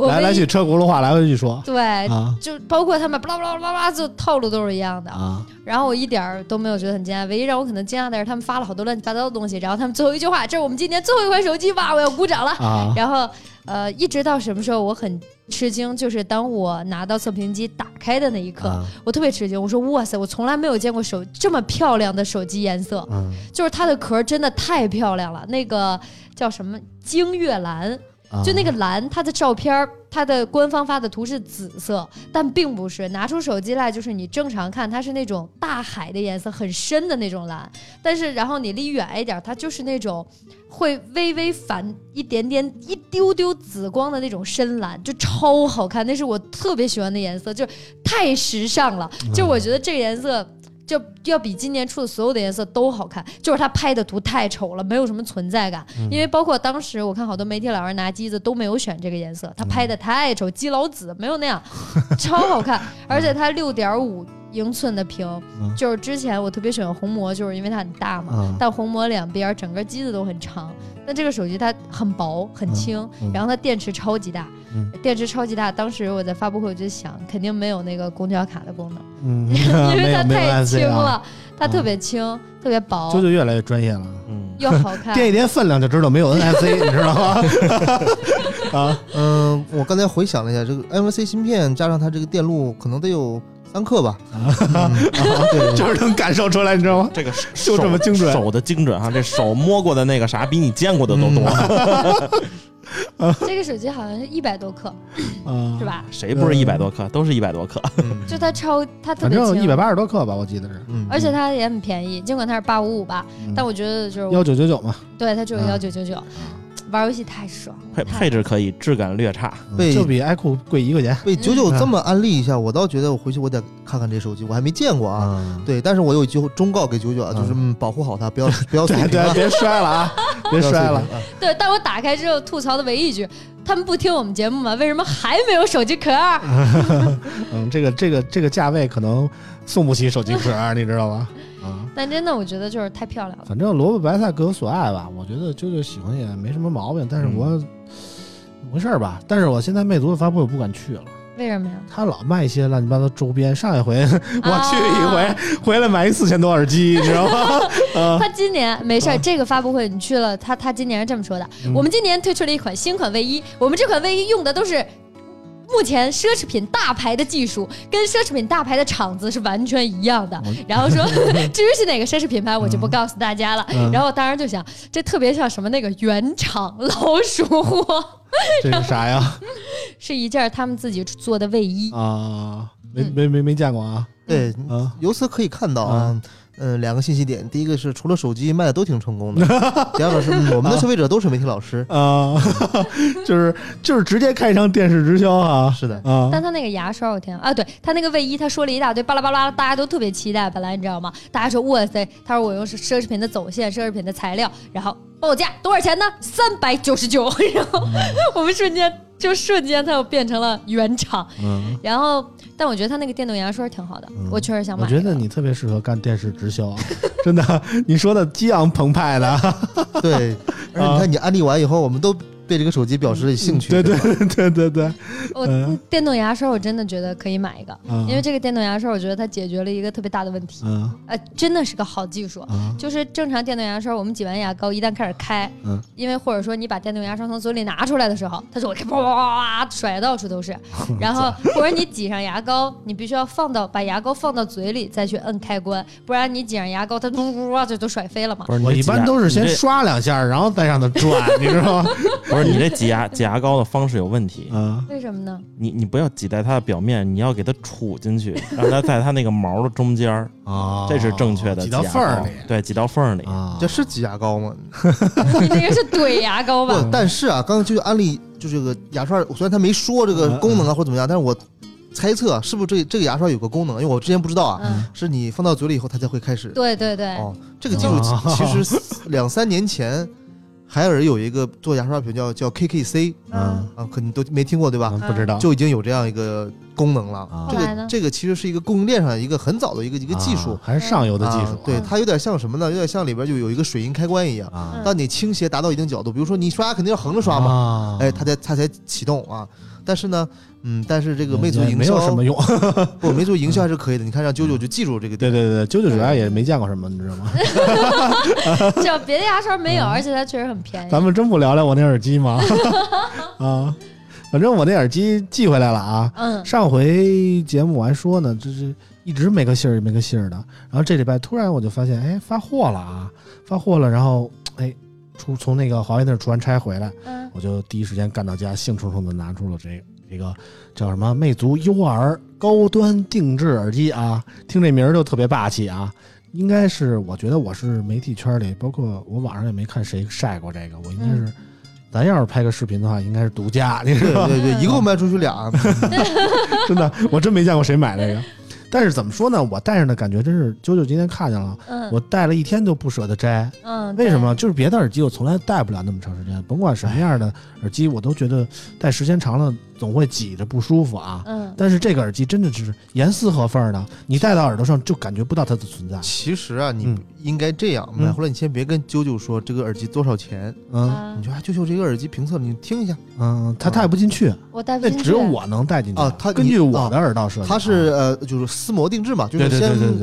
来来去车轱辘话来回去说对，啊就包括他们巴拉巴拉巴拉，就套路都是一样的。啊然后我一点儿都没有觉得很惊讶，唯一让我可能惊讶的是他们发了好多乱七八糟的东西，然后他们最后一句话：“这是我们今年最后一款手机吧，我要鼓掌了。”啊然后呃，一直到什么时候我很吃惊，就是当我拿到测评机打开的那一刻，啊我特别吃惊。我说哇塞，我从来没有见过手这么漂亮的手机颜色，嗯就是它的壳真的太漂亮了，那个叫什么晶月蓝。啊就那个蓝，它的照片儿，它的官方发的图是紫色，但并不是。拿出手机来，就是你正常看，它是那种大海的颜色，很深的那种蓝。但是，然后你离远一点，它就是那种会微微反一点点、一丢丢紫光的那种深蓝，就超好看。那是我特别喜欢的颜色，就太时尚了。就我觉得这个颜色。就要比今年出的所有的颜色都好看，就是他拍的图太丑了，没有什么存在感。因为包括当时我看好多媒体老师拿机子都没有选这个颜色，他拍的太丑，基佬紫没有那样，超好看。而且它六点五英寸的屏，嗯就是之前我特别喜欢红魔，就是因为它很大嘛。嗯但红魔两边整个机子都很长，但这个手机它很薄很轻，嗯然后它电池超级大，嗯电池超级大。当时我在发布会我就想，肯定没有那个公交卡的功能。嗯，因为它太轻了，它特别轻，特别薄，啾啾越来越专业了。嗯，又好看。掂一掂分量就知道没有 NFC，你知道吗？啊，嗯，我刚才回想了一下，这个 NFC 芯片加上它这个电路，可能得有三克吧。就是能感受出来，你知道吗？这个就这么精准手的精准哈，这手摸过的那个啥，比你见过的都多，这个手机好像是一百多克，啊，是？吧？谁不是一百多克？都是一百多克。嗯就它超，它特别轻，反正一百八十多克吧，我记得是嗯而且它也很便宜，尽管它是八五五吧，嗯但我觉得就是幺九九九嘛，对它只有嗯幺九九九，玩游戏太爽了，配配置可以，质感略差。被就比 iQOO 贵一块钱被九九这么安利一下，我倒觉得我回去我得看看这手机，我还没见过啊。啊。对，但是我有一句忠告给九九啊，就是嗯，保护好它，不要 不要碎对对，屏啊，别摔了啊！别摔了。对，但我打开之后吐槽的唯一一句，他们不听我们节目吗？为什么还没有手机壳？嗯，这个这个这个价位可能送不起手机壳，你知道吧？啊，但真的我觉得就是太漂亮了。反正萝卜白菜各有所爱吧。我觉得啾啾喜欢也没什么毛病，但是我怎么回事儿吧？但是我现在魅族的发布会我不敢去了，为什么呀？他老卖一些乱七八糟周边。上一回 我去一啊回，回来买一四千多耳机，你知道吗？啊，他今年没事儿，啊这个发布会你去了，他他今年是这么说的：嗯我们今年推出了一款新款卫衣，我们这款卫衣用的都是。目前奢侈品大牌的技术跟奢侈品大牌的厂子是完全一样的。然后说，至于是哪个奢侈品牌，我就不告诉大家了。嗯然后我当时就想，这特别像什么那个原厂老鼠货，这是啥呀？是一件他们自己做的卫衣。啊，没嗯没没没见过啊对，啊！由此可以看到啊，嗯，两个信息点，第一个是除了手机卖的都挺成功的，第二个是嗯我们的消费者都是媒体老师。啊，就是就是直接开一场电视直销啊是的，啊但他那个牙刷，我天啊！对他那个卫衣，他说了一大堆巴拉巴拉，大家都特别期待。本来你知道吗？大家说哇塞，他说我用是奢侈品的走线，奢侈品的材料，然后报价多少钱呢？三百九十九。然后我们瞬间就瞬间它又变成了原厂。嗯，然后，但我觉得它那个电动牙刷挺好的，嗯我确实想买我。觉得你特别适合干电视直销啊，真的，你说的激昂澎湃的，对，而且你看你安利完以后，我们都对这个手机表示了兴趣。对对吧对对对，我嗯电动牙刷我真的觉得可以买一个，嗯因为这个电动牙刷我觉得它解决了一个特别大的问题，嗯呃，真的是个好技术。嗯就是正常电动牙刷，我们挤完牙膏一旦开始开，嗯，因为或者说你把电动牙刷从嘴里拿出来的时候，它就会啪啪啪啪啪甩得到处都是。然后或者你挤上牙膏，你必须要放到把牙膏放到嘴里再去摁开关，不然你挤上牙膏，它嘟嘟嘟就都甩飞了嘛。不是，我一般都是先刷两下，然后再让它转，你知道吗？不是你这挤牙 挤牙膏的方式有问题。嗯为什么呢？你你不要挤在它的表面，你要给它杵进去，让它在它那个毛的中间儿，啊，这是正确的挤到缝儿里对，挤到缝儿里。啊，这是挤牙膏吗？你那个是 怼牙膏吧？不，但是啊，刚刚就是安利，就这个牙刷，虽然他没说这个功能啊或者怎么样，但是我猜测啊是不是这这个牙刷有个功能，因为我之前不知道啊，嗯，是你放到嘴里以后它才会开始。对对对，哦，这个技术其其实两三年前，海尔有一个做牙刷品叫叫 KKC 嗯啊，可能都没听过对吧？嗯不知道，就已经有这样一个功能了。啊这个这个其实是一个供应链上一个很早的一个一个技术啊。还是上游的技术啊，对，它有点像什么呢？有点像里边就有一个水银开关一样。当你倾斜达到一定角度，比如说你刷牙肯定要横着刷嘛，嘛哎，它才它才启动啊。但是呢，嗯，但是这个魅族营销没有什么用，不，魅族营销还是可以的。你看让啾啾就记住这个点。对对对，啾啾主要也没见过什么，你知道吗？就别的牙刷没有，而且它确实很便宜。咱们真不聊聊我那耳机吗？啊，反正我那耳机寄回来了啊。嗯，上回节目我还说呢，这是一直没个信儿没个信儿的。然后这礼拜突然我就发现，哎，发货了啊，发货了。然后哎，出从那个华为那儿出完差回来，嗯我就第一时间赶到家，兴冲冲的拿出了这个这个叫什么魅族 UR 高端定制耳机啊，听这名儿就特别霸气啊。应该是，我觉得我是媒体圈里，包括我网上也没看谁晒过这个，我应该是，嗯咱要是拍个视频的话，应该是独家，你知道吗？对对对，一共卖出去俩，真的，我真没见过谁买这个。但是怎么说呢？我戴上的感觉真是，九九今天看见了，嗯，我戴了一天都不舍得摘。嗯，为什么？就是别的耳机我从来戴不了那么长时间，甭管什么样的耳机，我都觉得戴时间长了总会挤着不舒服啊。嗯，但是这个耳机真的就是严丝合缝的，你戴到耳朵上就感觉不到它的存在。其实啊，你嗯应该这样嗯。买回来，你先别跟啾啾说这个耳机多少钱，嗯啊你说啊，啾啾这个耳机评测你听一下，嗯，他戴不进去，我戴不进去，那只有我能戴进去。啊他根据我的耳道设计，他是呃就是私膜定制嘛，就是先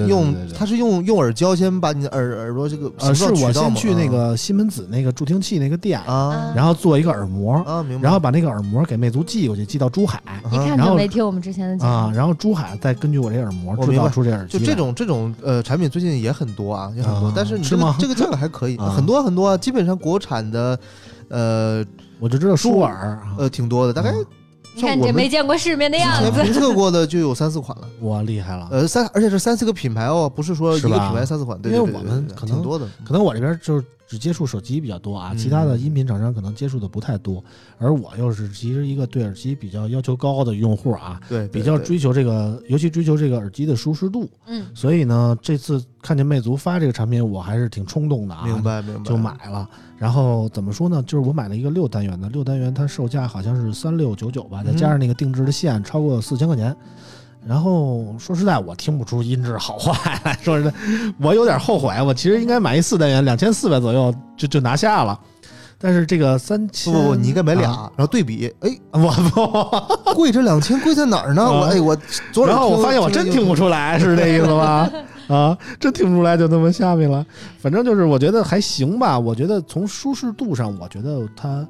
用对对对它是用用耳胶先把你的耳耳朵这个呃，是我先去那个西门子那个助听器那个店，啊。然后做一个耳膜，啊明白，然后把那个耳膜给魅族寄过去，寄到珠海。一看就没听我们之前的节啊，然后珠海再根据我这耳膜制造出这耳机，就这种这种呃产品最近也很多啊，也很多，啊但是你这个是这个价格还可以，啊。很多很多啊，基本上国产的呃我就知道舒尔啊，呃挺多的，大概嗯你看这像我们没见过世面的样子，前评测过的就有三四款了。哇厉害了。呃，三而且是三四个品牌哦，不是说一个品牌三四款，对对对对对我们可能挺多的，可能我这边就是只接触手机比较多啊，嗯其他的音频厂商可能接触的不太多，而我又是其实一个对耳机比较要求高的用户啊，对比较追求这个，尤其追求这个耳机的舒适度，嗯，所以呢，这次看见魅族发这个产品，我还是挺冲动的啊，明白明白，就买了。然后怎么说呢？就是我买了一个六单元的，六单元它售价好像是三六九九吧，再加上那个定制的线，超过四千块钱。然后说实在，我听不出音质好坏来。说实在，我有点后悔，我其实应该买一四单元，两千四百左右就就拿下了。但是这个三千，不不不，你应该买俩，啊然后对比，哎，我不，贵这两千贵在哪儿呢？我啊哎我 左耳然后我发现我真听不出来，是这意思吧？啊，真听不出来，就那么下面了。反正就是我觉得还行吧。我觉得从舒适度上，我觉得它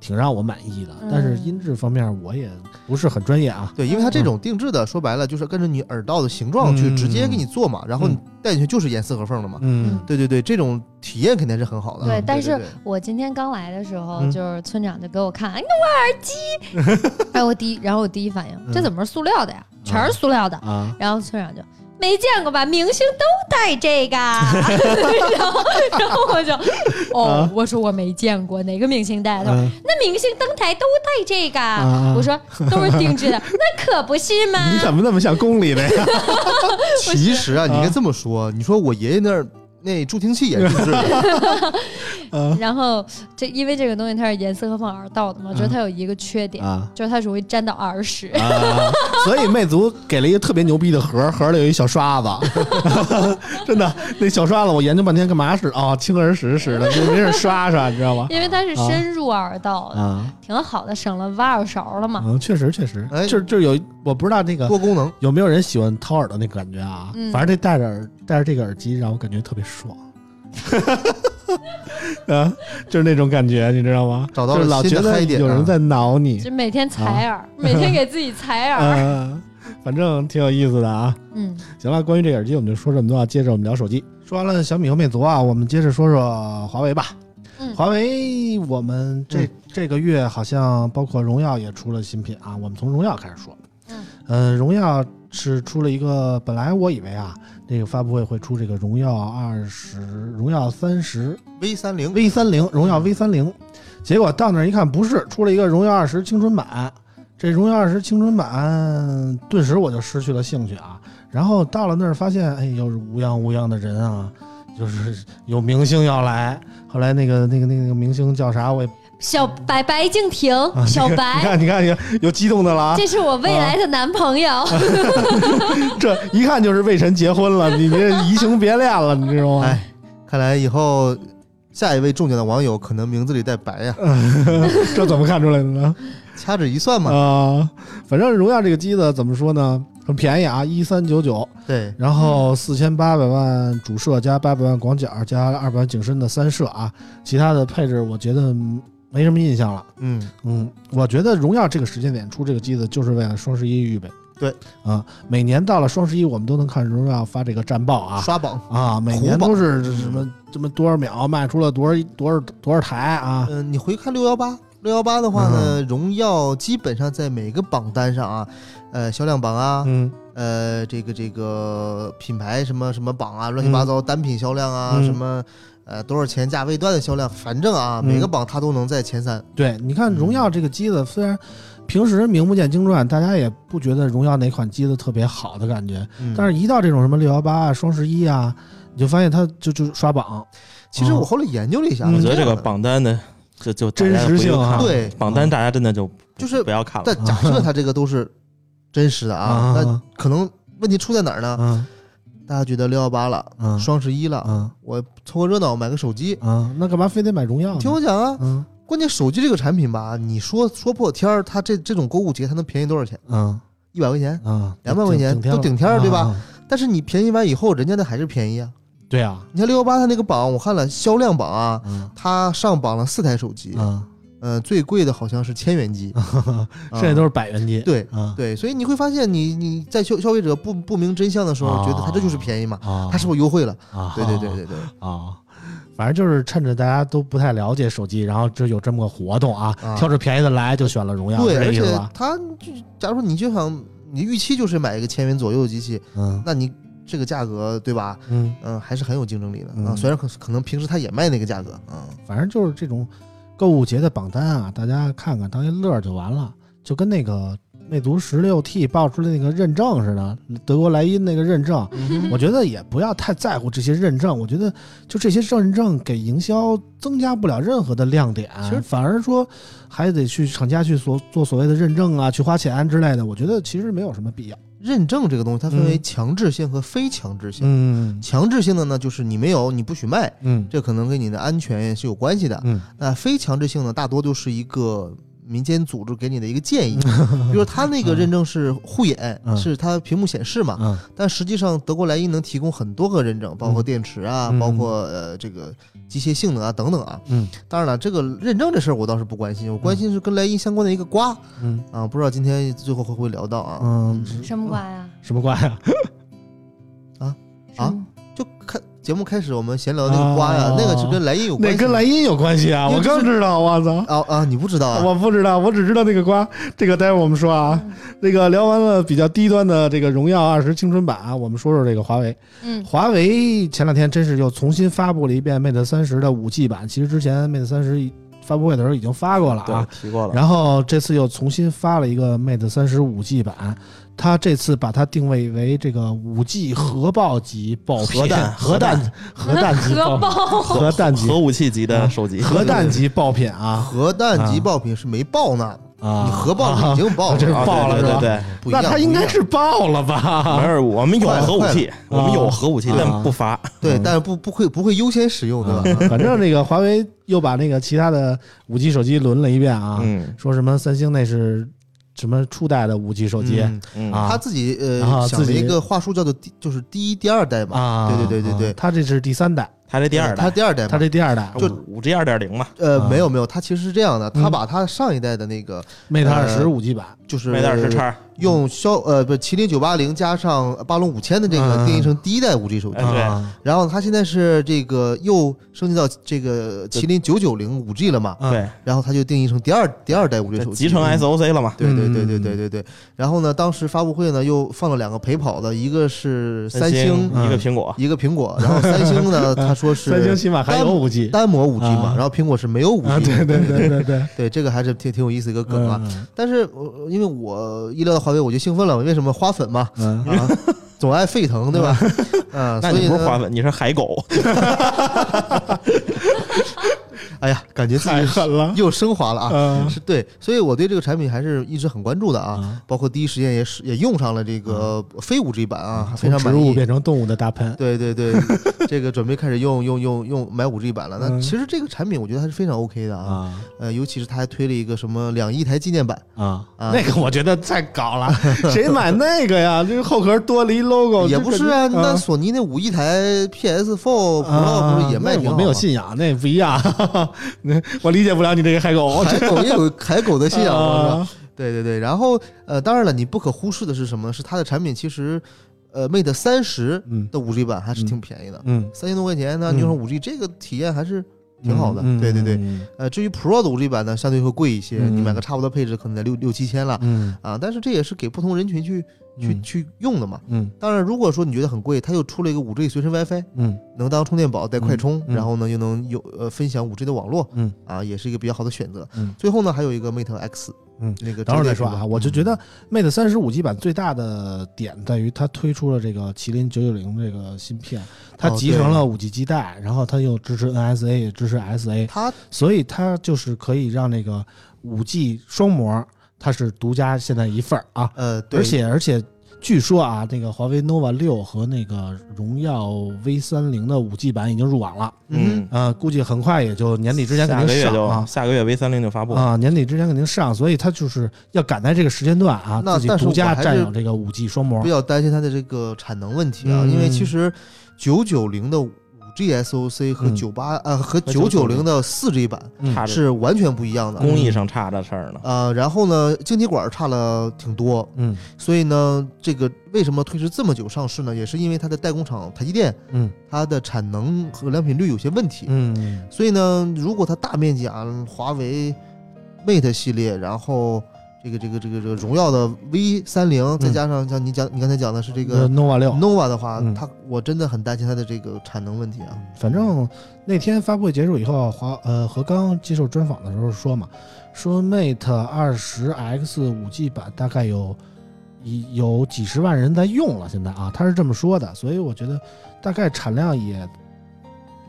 挺让我满意的。嗯但是音质方面，我也不是很专业啊。对，因为它这种定制的，说白了就是跟着你耳道的形状去嗯直接给你做嘛，然后你嗯戴进去就是严丝合缝的嘛。嗯对对对，这种体验肯定是很好的。对嗯但是我今天刚来的时候，嗯就是村长就给我看，哎，那我耳机，哎，我第一，然后我第一反应，嗯这怎么是塑料的呀？全是塑料的。啊，然后村长就没见过吧，明星都戴这个，然后然后我就，哦啊，我说我没见过哪个明星戴的，他说嗯那明星登台都戴这个，啊我说都是定制的，那可不是吗？你怎么那么像宫里的呀？其实啊，你应该这么说，你说我爷爷那儿那助听器也是定制的，啊 然后这因为这个东西它是严丝合缝耳道的嘛，我觉得它有一个缺点，啊就是它容易粘到耳屎。啊！所以魅族给了一个特别牛逼的盒，盒里有一小刷子，真的，那小刷子我研究半天干嘛使？哦，清耳屎使的，就没事刷刷，你知道吗？因为它是深入耳道的，啊，挺好的，省了挖耳勺了嘛。嗯，确实确实，哎就是就是有，我不知道那个多功能。有没有人喜欢掏耳朵那感觉啊？嗯反正这戴着耳戴着这个耳机，让我感觉特别爽。啊，就是那种感觉，你知道吗？找到了就老新的觉得嗨点啊有人在挠你就，每天采耳，每天给自己采耳。嗯，反正挺有意思的啊。嗯，行了，关于这个耳机我们就说这么多啊，接着我们聊手机。说完了小米和魅族啊，我们接着说说华为吧。嗯华为我们这、嗯这个月好像包括荣耀也出了新品啊，我们从荣耀开始说。嗯，呃，荣耀是出了一个，本来我以为啊，那个发布会会出这个荣耀二十、荣耀三十、V 三零 V 三零、荣耀 V 三零，结果到那儿一看，不是出了一个荣耀二十青春版。这荣耀二十青春版，顿时我就失去了兴趣啊。然后到了那儿发现，哎，又是乌泱乌泱的人啊，就是有明星要来。后来那个那个那个那个明星叫啥？我也小白白敬亭，小白你白，看你看你看，有激动的了啊！这是我未来的男朋友。这一看就是魏晨结婚了，你这移情别恋了，你知道吗？哎，看来以后下一位中奖的网友可能名字里带白呀、这怎么看出来的呢？掐指一算嘛。啊，反正荣耀这个机子怎么说呢？很便宜啊，一三九九，对，然后四千八百万主摄加八百万广角加二百万景深的三摄啊，其他的配置我觉得没什么印象了。嗯，嗯，我觉得荣耀这个时间点出这个机子就是为了双十一预备。对。啊，每年到了双十一，我们都能看荣耀发这个战报啊。刷榜。啊，每年都是什么这么多少秒卖出了多少多少多少台啊，嗯、你回看六幺八，六幺八的话呢，荣耀基本上在每个榜单上啊，呃，销量榜啊，嗯。呃，这个这个品牌什么什么榜啊，乱七八糟，单品销量啊，嗯。什么呃多少钱价位段的销量，反正啊，嗯每个榜它都能在前三。对，你看荣耀这个机子，虽然平时名不见经传，大家也不觉得荣耀哪款机子特别好的感觉，嗯但是一到这种什么六幺八啊、双十一啊，你就发现它就就刷榜，其实我后来研究了一下，嗯我觉得这个榜单呢就就大真实性啊看对榜单，大家真的就就是不要看了但。假设它这个都是真实的啊，那可能问题出在哪儿呢？嗯大家觉得六幺八了，嗯双十一了，嗯我凑个热闹买个手机。嗯，那干嘛非得买荣耀呢？听我讲啊，嗯关键手机这个产品吧，你说说破天儿，它这这种购物节它能便宜多少钱？嗯一百块钱。嗯，200块钱都顶天儿对吧啊？但是你便宜完以后，人家那还是便宜啊。对啊，你看六幺八它那个榜，我看了销量榜啊，嗯它上榜了四台手机，嗯，呃，最贵的好像是千元机，剩下都是百元机。对啊对，所以你会发现你，你在消消费者不不明真相的时候，啊觉得它这就是便宜嘛，啊，它是不是优惠了？啊？对对对对对，啊。反正就是趁着大家都不太了解手机，然后就有这么个活动啊，啊挑着便宜的来，就选了荣耀，对，而且？它就假如说你就想你预期就是买一个千元左右的机器，嗯那你这个价格对吧？嗯，嗯，还是很有竞争力的啊。嗯虽然可可能平时它也卖那个价格，嗯，反正就是这种购物节的榜单啊，大家看看当一乐就完了，就跟那个魅族十六 T 爆出来那个认证似的，德国莱茵那个认证，嗯我觉得也不要太在乎这些认证，我觉得就这些认证给营销增加不了任何的亮点，其实反而说还得去厂家去所做所谓的认证啊，去花钱之类的，我觉得其实没有什么必要。认证这个东西它分为嗯强制性和非强制性。嗯强制性的呢，就是你没有，你不许卖，嗯这可能跟你的安全是有关系的。嗯那非强制性呢，大多就是一个民间组织给你的一个建议，比如说它那个认证是护眼，嗯是它屏幕显示嘛，嗯但实际上德国莱茵能提供很多个认证，包括电池啊，嗯包括呃这个机械性能啊等等啊。嗯当然了，这个认证这事儿我倒是不关心，我关心是跟莱茵相关的一个瓜嗯啊，不知道今天最后会不会聊到啊？嗯，什么瓜呀？什么瓜呀？啊什么就开节目开始我们闲聊的那个瓜呀，哦那个是跟莱茵有关系那。跟莱茵有关系啊？我刚知道，我操！啊啊，你不知道啊？我不知道，我只知道那个瓜。这个待会儿我们说啊。嗯那个聊完了比较低端的这个荣耀二十青春版啊，我们说说这个华为。嗯华为前两天真是又重新发布了一遍 Mate 三十的五 G 版，其实之前 Mate 三十发布会的时候已经发过了对啊，，提过了。然后这次又重新发了一个 Mate 三十五 G 版，它这次把它定位为这个五 G 核爆级爆品，核弹核弹核弹级 核爆爆，核弹级核武器级的手机，核弹级爆品啊 核弹级爆品是没爆呢，啊！你核爆是已经爆 啊这爆了对对对。那它应该是爆了吧？没事，我们有核武器，我们有核武器啊，但不发。对，嗯但是不不会不会优先使用，对吧？嗯反正那个华为又把那个其他的五 G 手机轮了一遍啊，嗯说什么三星那是什么初代的五 G 手机嗯嗯。啊。他自己呃想了自己一个话术，叫做第就是第一、第二代嘛。啊，对对对对对。啊。它这是第三代，他这第二他代，第二代他。这第二代就五 G 二点零嘛，呃啊。没有没有，他其实是这样的，他嗯。把他上一代的那个 Mate 二十呃五 G 版，就是没点时差。用骁呃不麒麟九八零加上八龙五千的这个嗯定义成第一代五 G 手机。哎，对。啊然后它现在是这个又升级到这个麒麟九九零五 G 了嘛，啊对，然后它就定义成第二第二代五 G 手机，集成 SOC 了嘛？对对对嗯。对对对对。然后呢，当时发布会呢又放了两个陪跑的，一个是三星一个苹果，一个苹果。然后三星呢，他说是 三星起码还有五 G 单模五 G 嘛啊，然后苹果是没有五 G 啊，对对对对对，对，这个还是挺挺有意思一个梗啊。嗯但是呃因为我一聊到我就兴奋了，为什么花粉嘛嗯，啊，总爱沸腾对吧？所以呢，你不是花粉，你是海狗。哎呀，感觉自太己狠了又升华了啊。啊是对，所以我对这个产品还是一直很关注的啊。啊，包括第一时间也是也用上了这个非五 G 版啊，非常从植物满意。变成动物的大喷，对对对，这个准备开始用用用用买五 G 版了。那嗯其实这个产品我觉得还是非常 OK 的啊。啊呃，尤其是他还推了一个什么两亿台纪念版，啊，啊那个我觉得太搞了，谁买那个呀？这个后壳多了一 logo，也不是啊。那索尼那五亿台 PS4 Pro 不是也卖挺没有信仰，那不 我理解不了你这个海狗，海狗也有 海狗的信仰？啊。对对对，然后呃，当然了，你不可忽视的是什么？是它的产品其实，呃，Mate 三十嗯。的五 G 版还是挺便宜的，嗯，三千多块钱呢，嗯你用上五 G，这个体验还是挺好的。嗯。对对对，嗯。呃，至于 Pro 的五 G 版呢，相对会贵一些，嗯。你买个差不多配置可能得六六七千了。嗯。啊。但是这也是给不同人群去去嗯。去用的嘛。嗯。当然，如果说你觉得很贵，它又出了一个五 G 随身 WiFi，嗯。能当充电宝带快充，然后呢又能有呃分享五 G 的网络嗯。啊，也是一个比较好的选择。嗯。最后呢，还有一个 Mate X，嗯，那个等会儿再说啊，我就觉得 Mate 三十五 G 版最大的点在于它推出了这个麒麟九九零这个芯片，它哦集成了五 G 基带，然后它又支持 NSA 也支持 SA，它所以它就是可以让那个五 G 双模它是独家现在一份儿啊，呃，对而且而且据说啊，那个华为 nova 六和那个荣耀 V 三零的五 G 版已经入网了，嗯呃，估计很快也就年底之前肯定下个月就上啊。下个月 V 三零就发布。啊，年底之前肯定上，所以它就是要赶在这个时间段啊，自己那但是独家占有这个五 G 双模比。较担心它的这个产能问题啊，嗯因为其实九九零的五 G SoC 和嗯九八呃和和九九零的四 G 版是完全不一样的。工艺上差着事儿呢。呃，然后呢，晶体管差了挺多，嗯所以呢，这个为什么推迟这么久上市呢？也是因为它的代工厂台积电，嗯它的产能和良品率有些问题。嗯所以呢，如果它大面积啊，华为 Mate 系列，然后这个这个这个这个荣耀的 V 三零，再加上像你讲你刚才讲的是这个呃 nova 六，nova 的话，嗯它我真的很担心它的这个产能问题啊。反正那天发布会结束以后，华呃何刚接受专访的时候说嘛，说 Mate 二十 X 五 G 版大概有一有几十万人在用了，现在啊，他是这么说的，所以我觉得大概产量也，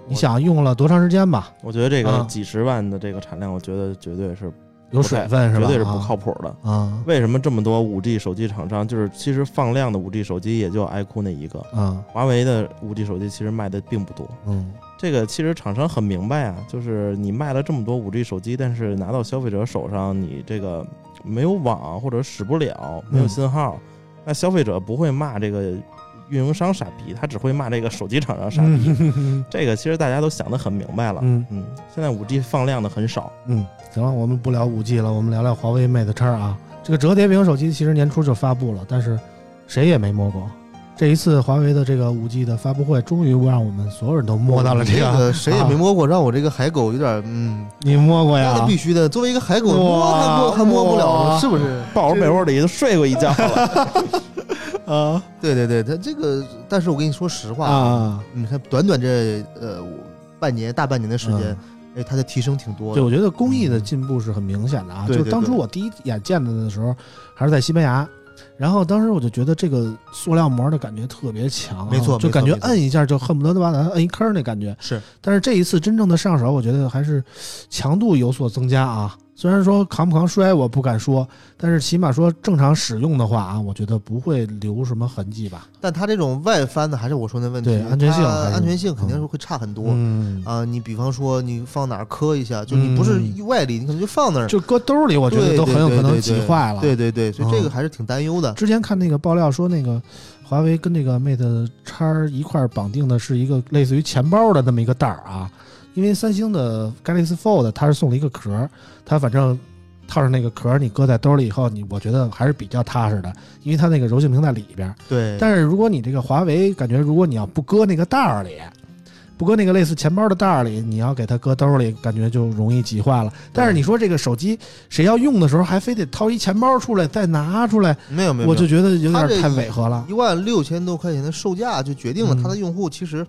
你想用了多长时间吧？我觉得这个啊几十万的这个产量，我觉得绝对是有水分是吧？绝对是不靠谱的。啊为什么这么多五 G 手机厂商，就是其实放量的五 G 手机也就 iQOO 那一个，啊华为的五 G 手机其实卖的并不多。嗯这个其实厂商很明白啊，就是你卖了这么多五 G 手机，但是拿到消费者手上，你这个没有网或者使不了，没有嗯信号，那消费者不会骂这个运营商傻逼，他只会骂这个手机厂商傻逼。嗯 这个其实大家都想得很明白了。嗯嗯，现在五 G 放量的很少，嗯，行了，我们不聊五 G 了，我们聊聊华为 Mate 叉啊。这个折叠屏手机其实年初就发布了，但是谁也没摸过。这一次华为的这个五 G 的发布会，终于让我们所有人都摸到了这个。个谁也没摸过，让我这个海狗有点嗯，你摸过呀那？必须的。作为一个海狗，摸还摸还摸不了，哇是不是？抱着被窝里都睡过一觉了。啊对对对，它这个，但是我跟你说实话，啊！你看短短这呃半年大半年的时间嗯，哎，它的提升挺多对，我觉得工艺的进步是很明显的啊。对对就是当初我第一眼见它的时候，还是在西班牙，然后当时我就觉得这个塑料膜的感觉特别强啊，没错就感觉摁一下就恨不得把它摁一坑那感觉。是，但是这一次真正的上手，我觉得还是强度有所增加啊。虽然说扛不扛摔我不敢说，但是起码说正常使用的话啊，我觉得不会留什么痕迹吧。但它这种外翻的还是我说那问题，对安全性安全性肯定是会差很多。嗯，啊，你比方说你放哪儿磕一下，就你不是嗯外力，你可能就放那儿，就搁兜里，我觉得都很有可能挤坏了。对对对，所以这个嗯还是挺担忧的。之前看那个爆料说，那个华为跟那个 Mate 叉一块儿绑定的是一个类似于钱包的那么一个袋儿啊，因为三星的 Galaxy Fold 它是送了一个壳儿，它反正套上那个壳儿，你搁在兜里以后，你我觉得还是比较踏实的，因为它那个柔性屏在里边儿。对，但是如果你这个华为，感觉如果你要不搁那个袋儿里，不搁那个类似钱包的袋儿里，你要给它搁兜里，感觉就容易挤坏了。但是你说这个手机谁要用的时候，还非得掏一钱包出来再拿出来，没有没有，我就觉得有点太违和了。一万六千多块钱的售价就决定了嗯它的用户其实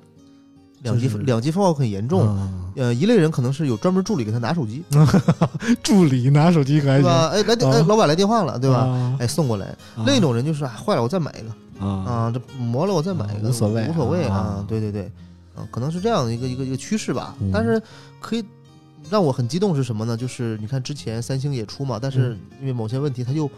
两极就是两极分化很严重。嗯呃，一类人可能是有专门助理给他拿手机，助理拿手机可还行，对吧？哎，来电，哎，啊老板来电话了，对吧？啊哎，送过来。啊另一种人就是哎坏了，我再买一个啊啊，这磨了我再买一个，无所谓无所谓啊啊。对对对，啊，可能是这样的一个一个一个趋势吧嗯。但是可以让我很激动是什么呢？就是你看之前三星也出嘛，但是因为某些问题，它又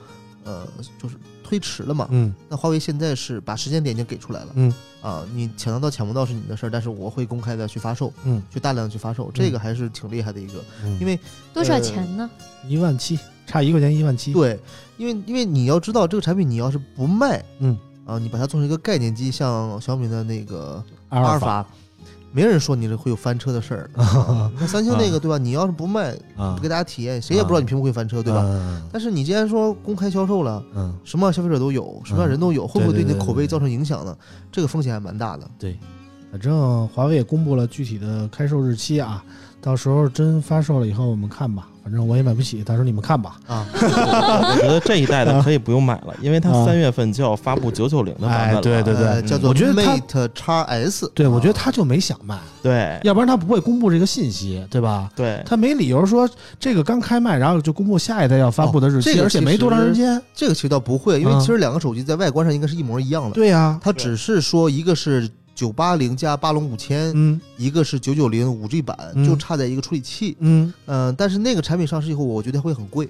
呃就是推迟了嘛。嗯那华为现在是把时间点已经给出来了，嗯啊，你抢得到抢不到是你的事儿，但是我会公开的去发售，嗯去大量的去发售，这个还是挺厉害的一个，嗯，因为多少呃钱呢？一万七差一块钱一万七，对，因为因为你要知道这个产品你要是不卖，嗯啊，你把它做成一个概念机，像小米的那个阿尔阿尔法，没人说你这会有翻车的事儿。那三星那个对吧？你要是不卖，啊不给大家体验，谁也不知道你屏幕会翻车，对吧？嗯但是你既然说公开销售了，嗯，什么样消费者都有，什么样人都有，会不会对你的口碑造成影响呢？这个风险还蛮大的。对，反正华为也公布了具体的开售日期啊，到时候真发售了以后我们看吧。反正我也买不起，到时候你们看吧。啊，我觉得这一代的可以不用买了，因为它啊三月份就要发布九九零的版本了。哎对对对呃叫做我觉得 Mate X S。对，我觉得他就没想卖，对要不然他不会公布这个信息，对吧？对他没理由说这个刚开卖，然后就公布下一代要发布的日期，哦这个而且没多长时间。这个其实倒不会，因为啊其实两个手机在外观上应该是一模一样的。对呀、它只是说一个是九八零加八龙五千，嗯一个是九九零五 G 版，嗯就差在一个处理器。嗯，嗯、但是那个产品上市以后，我觉得会很贵。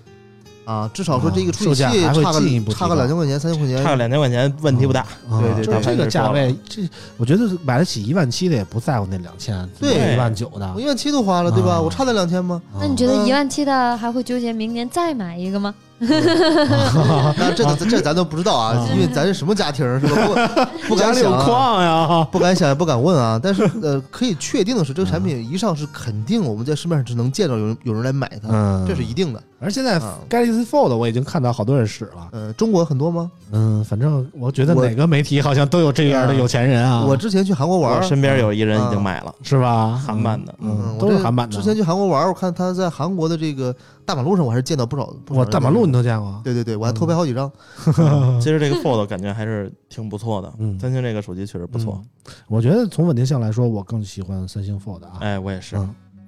啊，至少说这个哦处理器还会差个进一步差个高两千块钱、三千块钱，差个两千块钱问题不大。啊对对就是这个价位，这我觉得买得起一万七的也不在乎那两千，对一万九的我。一万七都花了，对吧？啊我差那两千吗？那你觉得嗯一万七的还会纠结明年再买一个吗？那这这咱都不知道啊啊，因为咱是什么家庭是吧？不 不敢想啊，矿呀？不敢想也不敢问啊。但是呃，可以确定的是，这个产品一上市，肯定我们在市面上是能见到有人有人来买它，嗯，这是一定的。而现在啊 Galaxy Fold 我已经看到好多人使了。呃，中国很多吗？嗯，反正我觉得我哪个媒体好像都有这样的有钱人啊。我之前去韩国玩身边有一人已经买了，是吧？韩版的嗯，嗯，都是韩版的。之前去韩国玩儿，我看他在韩国的这个大马路上，我还是见到不少。不少我大马路你都见过？对对对，我还偷拍好几张。其实这个 Fold 感觉还是挺不错的，嗯三星这个手机确实不错。我觉得从稳定性来说，我更喜欢三星 Fold 啊。哎，我也是。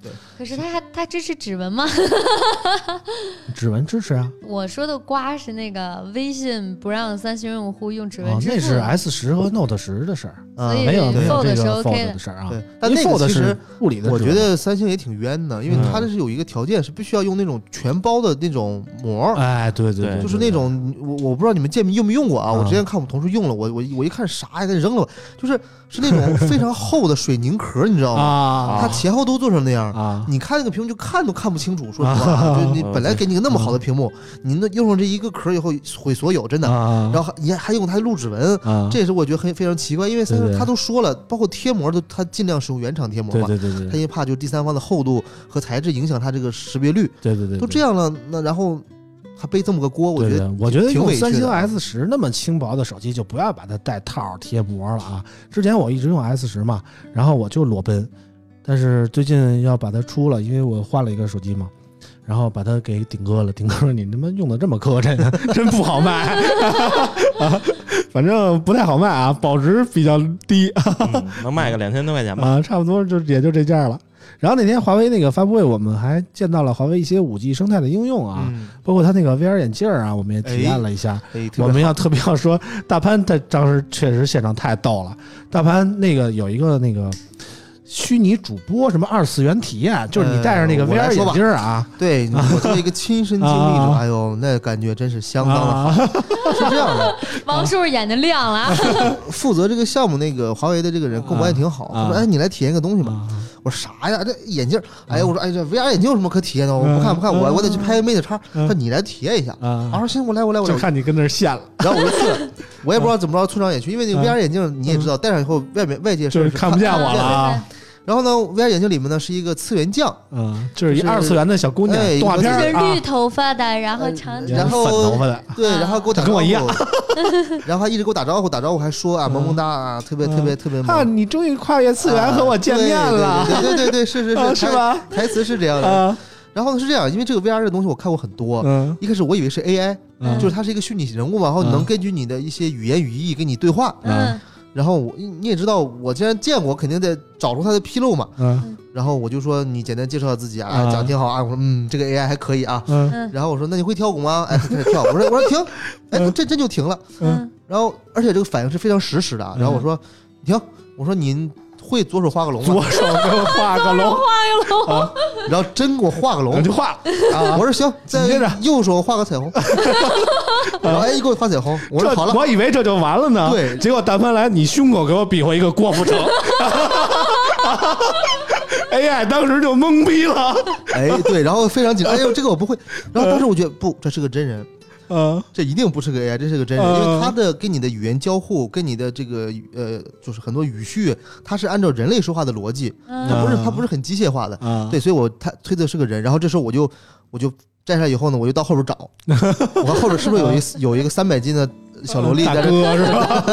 嗯，可是它还它支持指纹吗？指纹支持啊。我说的刮是那个微信不让三星用户用指纹哦，支付，那是 S 十和 Note 十的事儿，没有没有 Fold 是这个 OK Fold 的的事儿啊。对，但因为那个 Fold 是其实物理的，我觉得三星也挺冤的，因为嗯它这是有一个条件，是必须要用那种全包的那种膜。哎，对对就是那种我我不知道你们见没用没用过啊？啊我之前看我们同事用了，我我我一看啥呀，给扔了吧，就是是那种非常厚的水凝壳，你知道吗？啊它前后都做成那样，啊，你看那个屏幕就看都看不清楚，说实话，就你本来给你个那么好的屏幕，你那用上这一个壳以后毁所有，真的。啊，然后还你还用它录指纹，啊，这也是我觉得很非常奇怪，因为三星它都说了，包括贴膜都它尽量使用原厂贴膜嘛，对对对对它因为怕就是第三方的厚度和材质影响它这个识别率，对对对，都这样了，那然后还背这么个锅，我觉得我觉得用三星 S 十那么轻薄的手机，就不要把它带套贴膜了啊！之前我一直用 S 十嘛，然后我就裸奔，但是最近要把它出了，因为我换了一个手机嘛，然后把它给顶哥了。顶哥说：“你他妈用的这么磕碜，真不好卖啊！反正不太好卖啊，保值比较低嗯能卖个两千多块钱吧？啊，差不多就也就这价了。”然后那天华为那个发布会，我们还见到了华为一些五 G 生态的应用啊，嗯，包括它那个 VR 眼镜儿啊，我们也体验了一下。我们要特别要说，大潘他当时确实现场太逗了。大潘那个有一个那个虚拟主播什么二次元体验，就是你戴上那个 VR 眼镜儿啊，对我作为一个亲身经历者，啊。哎呦，那感觉真是相当的好。啊，是这样的，王叔叔眼睛亮了啊！负责这个项目那个华为的这个人跟我关系挺好，说：“哎，你来体验个东西吧。”啊我说啥呀？这眼镜儿？哎呀，我说哎，这 VR 眼镜有什么可体验的？我不看不看，我我得去拍 Mate 叉。他嗯说你来体验一下。啊我说行，我来我来我来。就看你跟那儿现了，然后我就去了，我也不知道怎么着，村长也去，因为那个嗯 VR 眼镜你也知道，戴上以后外面外界就是是看不见我了啊，然后呢，VR 眼镜里面呢是一个次元酱，嗯，就是一二次元的小姑娘哎，动画片儿啊。绿，头发的，然后长然后粉头发的，对，啊然后给我打招呼，跟我一样。然后还一直给我打招呼，打招呼还说啊萌萌哒啊，特别特别特别啊，萌。你终于跨越次元和我见面了，啊对对对对对，是是啊是，是吧？台？词是这样的。啊，然后呢是这样，因为这个 VR 的东西我看过很多，嗯。一开始我以为是 AI，嗯，就是它是一个虚拟人物嘛，然后嗯。能根据你的一些语言语义跟你对话。嗯，然后我你也知道，我既然见过，我肯定得找出它的纰漏嘛。嗯然后我就说你简单介绍自己啊，啊讲得挺好啊。我说嗯，这个 AI 还可以啊。嗯嗯然后我说那你会跳舞吗？哎，开始跳。我说我说停，哎，这这真就停了。嗯然后而且这个反应是非常实时的啊。然后我说停，我说您会左手画个龙吗左？手给我画个龙，啊，然后真给我画个龙我就画了啊我说行，再接着右手画个彩虹。然后哎，一给我画彩虹，我说好了。我以为这就完了呢。对结果但凡来，你胸口给我比划一个郭富城，AI 当时就懵逼了。哎，对，然后非常紧张，哎呦，这个我不会。然后当时我觉得不，这是个真人。嗯这一定不是个 AI，这是个真人，嗯因为他的跟你的语言交互，跟你的这个呃，就是很多语序，它是按照人类说话的逻辑，嗯。它不是嗯它不是很机械化的。啊，对，所以我他推测是个人，然后这时候我就我就摘下来以后呢，我就到后边找，我看后边是不是有一有一个三百斤的小萝莉大在这，哥是吧？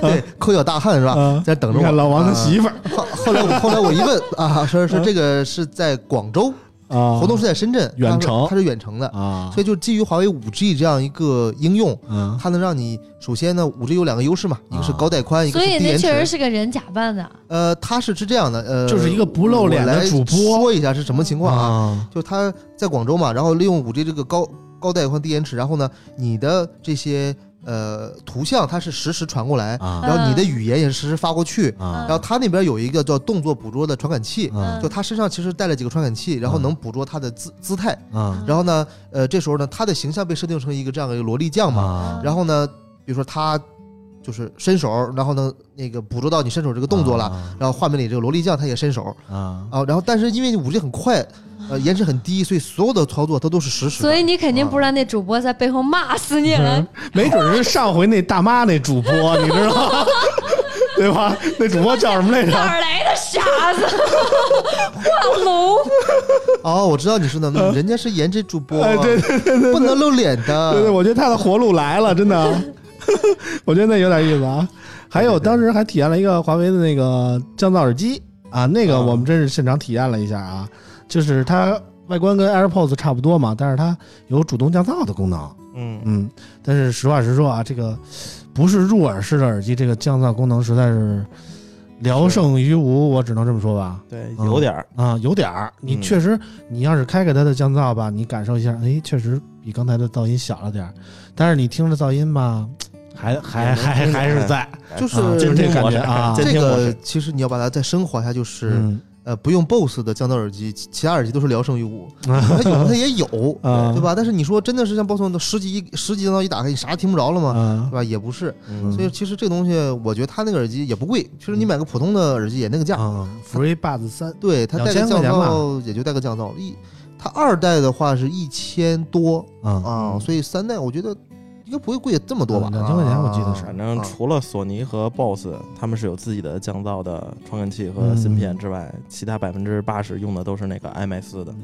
对，抠脚大汉是吧？啊，在等着我。你看老王的媳妇儿。后后来我后来我一问啊，说说这个是在广州，啊，活动是在深圳，远程它是远程的，啊，所以就基于华为五 G 这样一个应用，嗯它能让你首先呢，五 G 有两个优势嘛，一个是啊高带宽，一个所以那是低延迟。确实是个人假扮的。呃，它是是这样的，呃，就是一个不露脸的我来主播说一下是什么情况啊？啊就他在广州嘛，然后利用五 G 这个高高带宽低延迟，然后呢，你的这些呃图像它是实时传过来，啊然后你的语言也是实时发过去，啊然后它那边有一个叫动作捕捉的传感器，啊就它身上其实带了几个传感器，然后能捕捉它的姿姿态，啊。然后呢，呃，这时候呢，它的形象被设定成一个这样的一个萝莉酱嘛，啊然后呢，比如说他就是伸手，然后呢，那个捕捉到你伸手这个动作了，然后画面里这个萝莉酱她也伸手啊啊，然后但是因为五 G 很快，呃，延迟很低，所以所有的操作它都是实时。所以你肯定不知道那主播在背后骂死你了。没准是上回那大妈那主播，你知道吗？对吧？那主播叫什么来着？哪儿来的傻子？画龙，哦，我知道你说的，人家是颜值主播，哎，对对对对不能露脸的。对对，我觉得他的活路来了，真的，我觉得那有点意思啊。还有当时还体验了一个华为的那个降噪耳机。啊，那个啊。我们真是现场体验了一下啊，就是它外观跟 AirPods 差不多嘛，但是它有主动降噪的功能。嗯，嗯，但是实话实说啊，这个不是入耳式的耳机，这个降噪功能实在是聊胜于无，我只能这么说吧。对，嗯。有点儿，啊，有点儿，你嗯。确实，你要是开开它的降噪吧，你感受一下，哎，确实比刚才的噪音小了点儿，但是你听着噪音吧，还还还还是在，就是这感模式觉啊这个其实你要把它再升华一下，就是、嗯呃，不用 BOSS 的降噪耳机，其其他耳机都是聊胜于无。它有的它也有，啊对吧？但是你说真的是像 BOSS 的十级十级降噪一打开，你啥听不着了吗？啊对吧？也不是。嗯所以其实这个东西，我觉得它那个耳机也不贵，其实你买个普通的耳机也那个价。啊，FreeBuds 三对，它带个降噪也就带个降噪，一它二代的话是一千多啊所以三代我觉得应该不会贵这么多吧？嗯2000块钱我记得是反正啊除了索尼和 BOSS，他们是有自己的降噪的传感器和嗯芯片之外，其他百分之八十用的都是那个 IMX 的。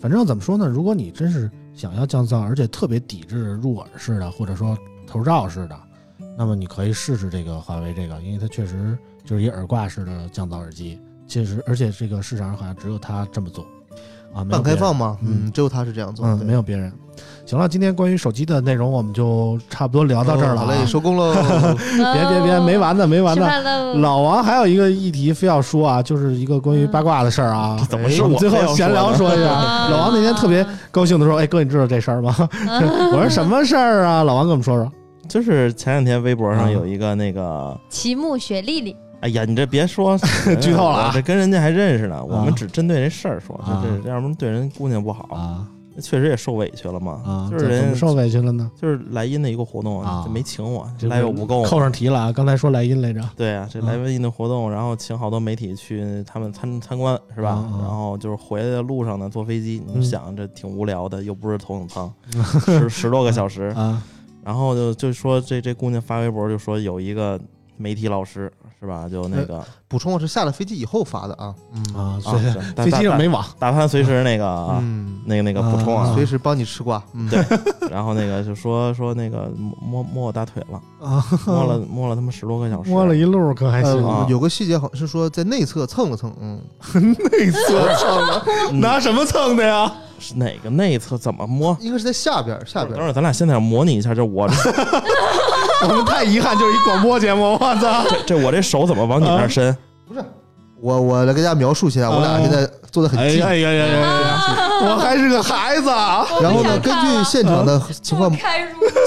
反正怎么说呢？如果你真是想要降噪，而且特别抵制入耳式的，或者说头罩式的，那么你可以试试这个华为这个，因为它确实就是一耳挂式的降噪耳机，确实而且这个市场上好像只有它这么做啊，半开放嘛，嗯嗯，只有他是这样做。嗯，没有别人。行了，今天关于手机的内容我们就差不多聊到这儿了、啊哦好嘞，收工喽。别别别，没完呢，没完吃呢。老王还有一个议题非要说啊，就是一个关于八卦的事儿啊。怎么是我最后闲聊说一下。啊老王那天特别高兴的说：“哎，哥，你知道这事儿吗？”我说：“什么事儿啊？”老王跟我们说说。就是前两天微博上嗯有一个那个，齐木雪莉莉，哎呀，你这别说 剧透了啊这跟人家还认识呢。我们只针对这事儿说，啊这这要不然对人姑娘不好，啊确实也受委屈了嘛。啊，就是人怎么受委屈了呢？就是莱茵的一个活动啊就没请我，这来有不够。扣上题了啊！刚才说莱茵来着。对啊，这啊来音的活动，然后请好多媒体去他们参参观，是吧？然后就是回来的路上呢，坐飞机，嗯你想这挺无聊的，又不是头等舱，十十多个小时，啊然后就就说这这姑娘发微博就说有一个媒体老师是吧？就那个补充我是下了飞机以后发的啊，嗯。啊，飞机上没网。大潘随时那个啊嗯，那个那个补充啊，随时帮你吃瓜，嗯，对然后那个就说说那个摸摸摸我大腿了，啊，摸了摸了他妈十多个小时，摸了一路，可还行。啊。呃，有个细节好像是说在内侧蹭了蹭，嗯，内侧蹭的，嗯。拿什么蹭的呀？是哪个内侧？怎么摸？应该是在下边下边，等会儿咱俩现在模拟一下，就我 我们太遗憾，就是一广播节目，我操！这这我这手怎么往你那儿伸？不是，我我来给大家描述一下，我俩现在坐的很近，哎呀呀呀呀呀！我还是个孩子啊！然后呢，根据现场的情况，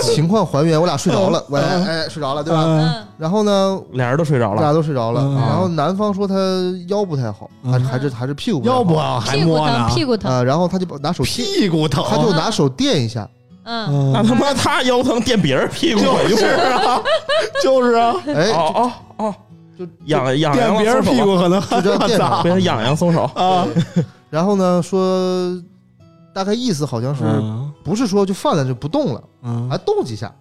情况还原，我俩睡着了，我嗯。哎睡着了，对吧？嗯。嗯，然后呢，俩人都睡着了。俩了，都睡着了，嗯。然后男方说他腰不太好，嗯。还是还是还是屁股不太好。腰不好还屁股摸呢疼，，屁股疼，啊，然后他就拿手，屁股疼，他就拿手垫一下，嗯，那他妈他腰疼垫别人屁股就是啊，就是啊，哎，哦哦哦，就痒痒别人屁股可能就这样垫上被他痒痒松手，啊，然后呢说，大概意思好像是嗯。不是说就放在这不动了，嗯。还动几下。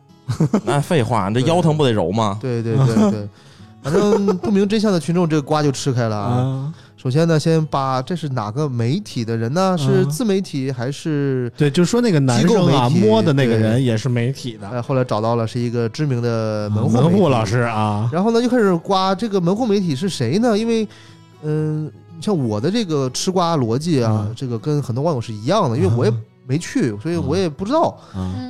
那废话，这腰疼不得揉吗？对对对对，反正不明真相的群众这个瓜就吃开了啊。啊，首先呢，先把这是哪个媒体的人呢？是嗯自媒体还是？对，就说那个男生啊，摸的那个人也是媒体的，哎，后来找到了是一个知名的门户门户老师。啊，然后呢，就开始刮这个门户媒体是谁呢？因为，嗯、像我的这个吃瓜逻辑啊，嗯这个跟很多网友是一样的，因为我也没去，所以我也不知道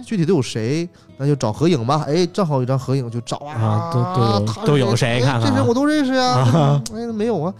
具体都有谁。那就找合影吧，哎，正好有一张合影，就找啊，啊都都有都有谁哎看看啊这人我都认识呀、啊 哎，没有啊。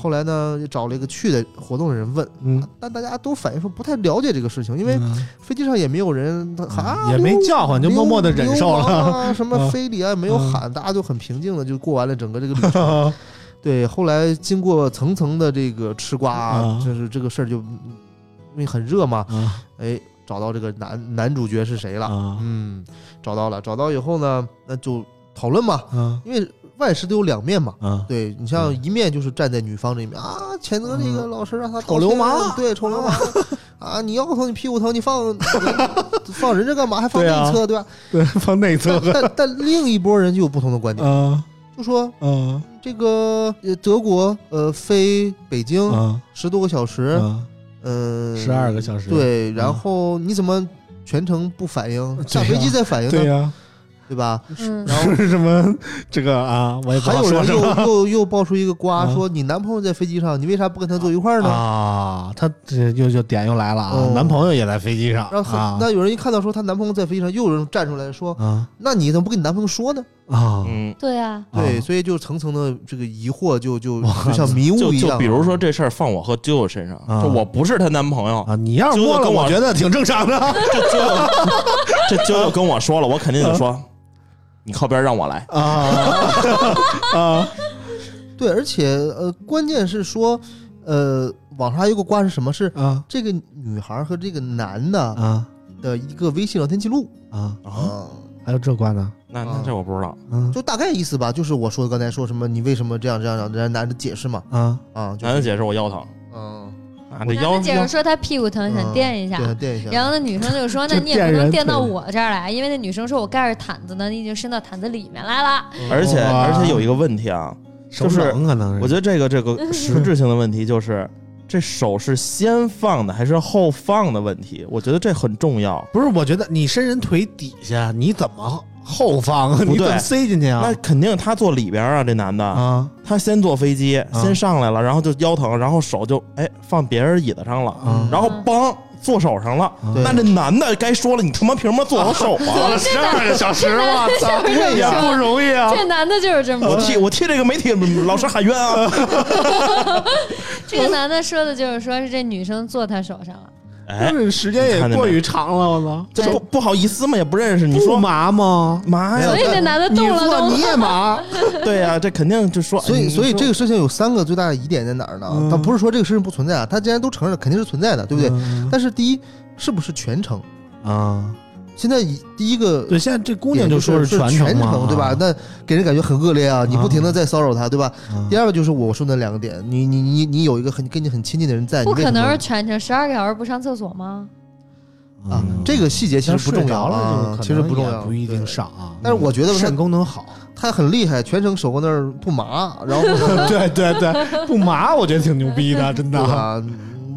后来呢，就找了一个去的活动的人问，嗯，但大家都反映说不太了解这个事情，因为嗯。飞机上也没有人他喊啊，也没叫唤就默默的忍受了。啊，什么嗯。非礼啊，没有喊，大家就很平静的就过完了整个这个旅程。对，后来经过层层的这个吃瓜，啊就是这个事儿就因为很热嘛，啊。哎，找到这个男男主角是谁了？啊。嗯，找到了，找到以后呢，那就讨论嘛，啊。因为万事都有两面嘛。嗯对你像一面就是站在女方这一面啊，谴责这个老师让他嗯臭流氓。对，臭流氓。啊！你腰疼，你屁股疼，你放 放人家干嘛？还放内侧，对吧？对，放内侧。但但但另一拨人就有不同的观点，啊。就说嗯这个呃德国呃飞北京啊。十多个小时，啊，嗯，十二个小时，对，然后你怎么全程不反应？下飞机再反应呢？对呀，对吧？嗯然后 是什么这个啊，我也不知道还有人说什么又 又又爆出一个瓜，啊说你男朋友在飞机上，你为啥不跟他坐一块儿呢？啊，他这又就点又来了啊哦，男朋友也在飞机上然后啊那有人一看到说她男朋友在飞机上，又有人站出来说，啊那你怎么不跟你男朋友说呢？啊嗯，对啊，对，啊所以就层层的这个疑惑就就哇就像迷雾一样。就比如说这事儿放我和啾啾身上，啊就我不是她男朋友，啊！你要是就摸了，跟我我觉得挺正常的。这啾啾这啾啾跟我说了，我肯定就说，你靠边让我来。啊 啊对，而且呃，关键是说，呃，网上还有个瓜是什么？是啊这个女孩和这个男的啊的一个微信聊天记录啊！啊，啊。还有这瓜呢？那那这我不知道。嗯就大概意思吧，就是我说的刚才说什么，你为什么这样这样让人家男的解释嘛？啊啊，就是男的解释我腰疼嗯，啊，这腰男的解释说他屁股疼，想垫一下垫一下。然后那女生就说：“那你也不能垫到我这儿来，因为那女生说我盖着毯子呢，你已经伸到毯子里面来了。而且而且有一个问题啊，就是冷可能是我觉得这个这个 实质性的问题就是，这手是先放的还是后放的问题，我觉得这很重要。不是？我觉得你伸人腿底下，你怎么后放啊？不对你怎么塞进去啊？那肯定他坐里边啊，这男的，啊他先坐飞机，啊先上来了，然后就腰疼，然后手就哎放别人椅子上了，啊然后梆坐手上了。那这男的该说了，你他妈凭什么坐我手啊？十二个小时，我操，对呀不容易啊！这男的就是这么我替。我替这个媒体老师喊冤啊！这个男的说的就是说是这女生坐他手上了，哎，这时间也过于长了，我操！这不不好意思吗？也不认识，你不说麻吗？麻呀所？以这男的你动了动做你也麻，对呀，这肯定就说，所以，哎所以这个个事情有三个最大的疑点在哪儿呢？嗯他不是说这个事情不存在啊，他既然都承认了，肯定是存在的，对不对？嗯但是第一，是不是全程？啊，现在以第一个对，现在这姑娘就说是全全嘛，对吧？那给人感觉很恶劣啊！你不停的在骚扰她，对吧？啊第二个就是我说的两个点，你你你你有一个很跟你很亲近的人在，不可能是全程十二个小时不上厕所吗？啊嗯，这个细节其实不重要了啊，其实不重要，不一定。上啊。但是我觉得他肾功能好，他很厉害，全程手搁那儿不麻，然后 对对对，不麻我觉得挺牛逼的，真的啊。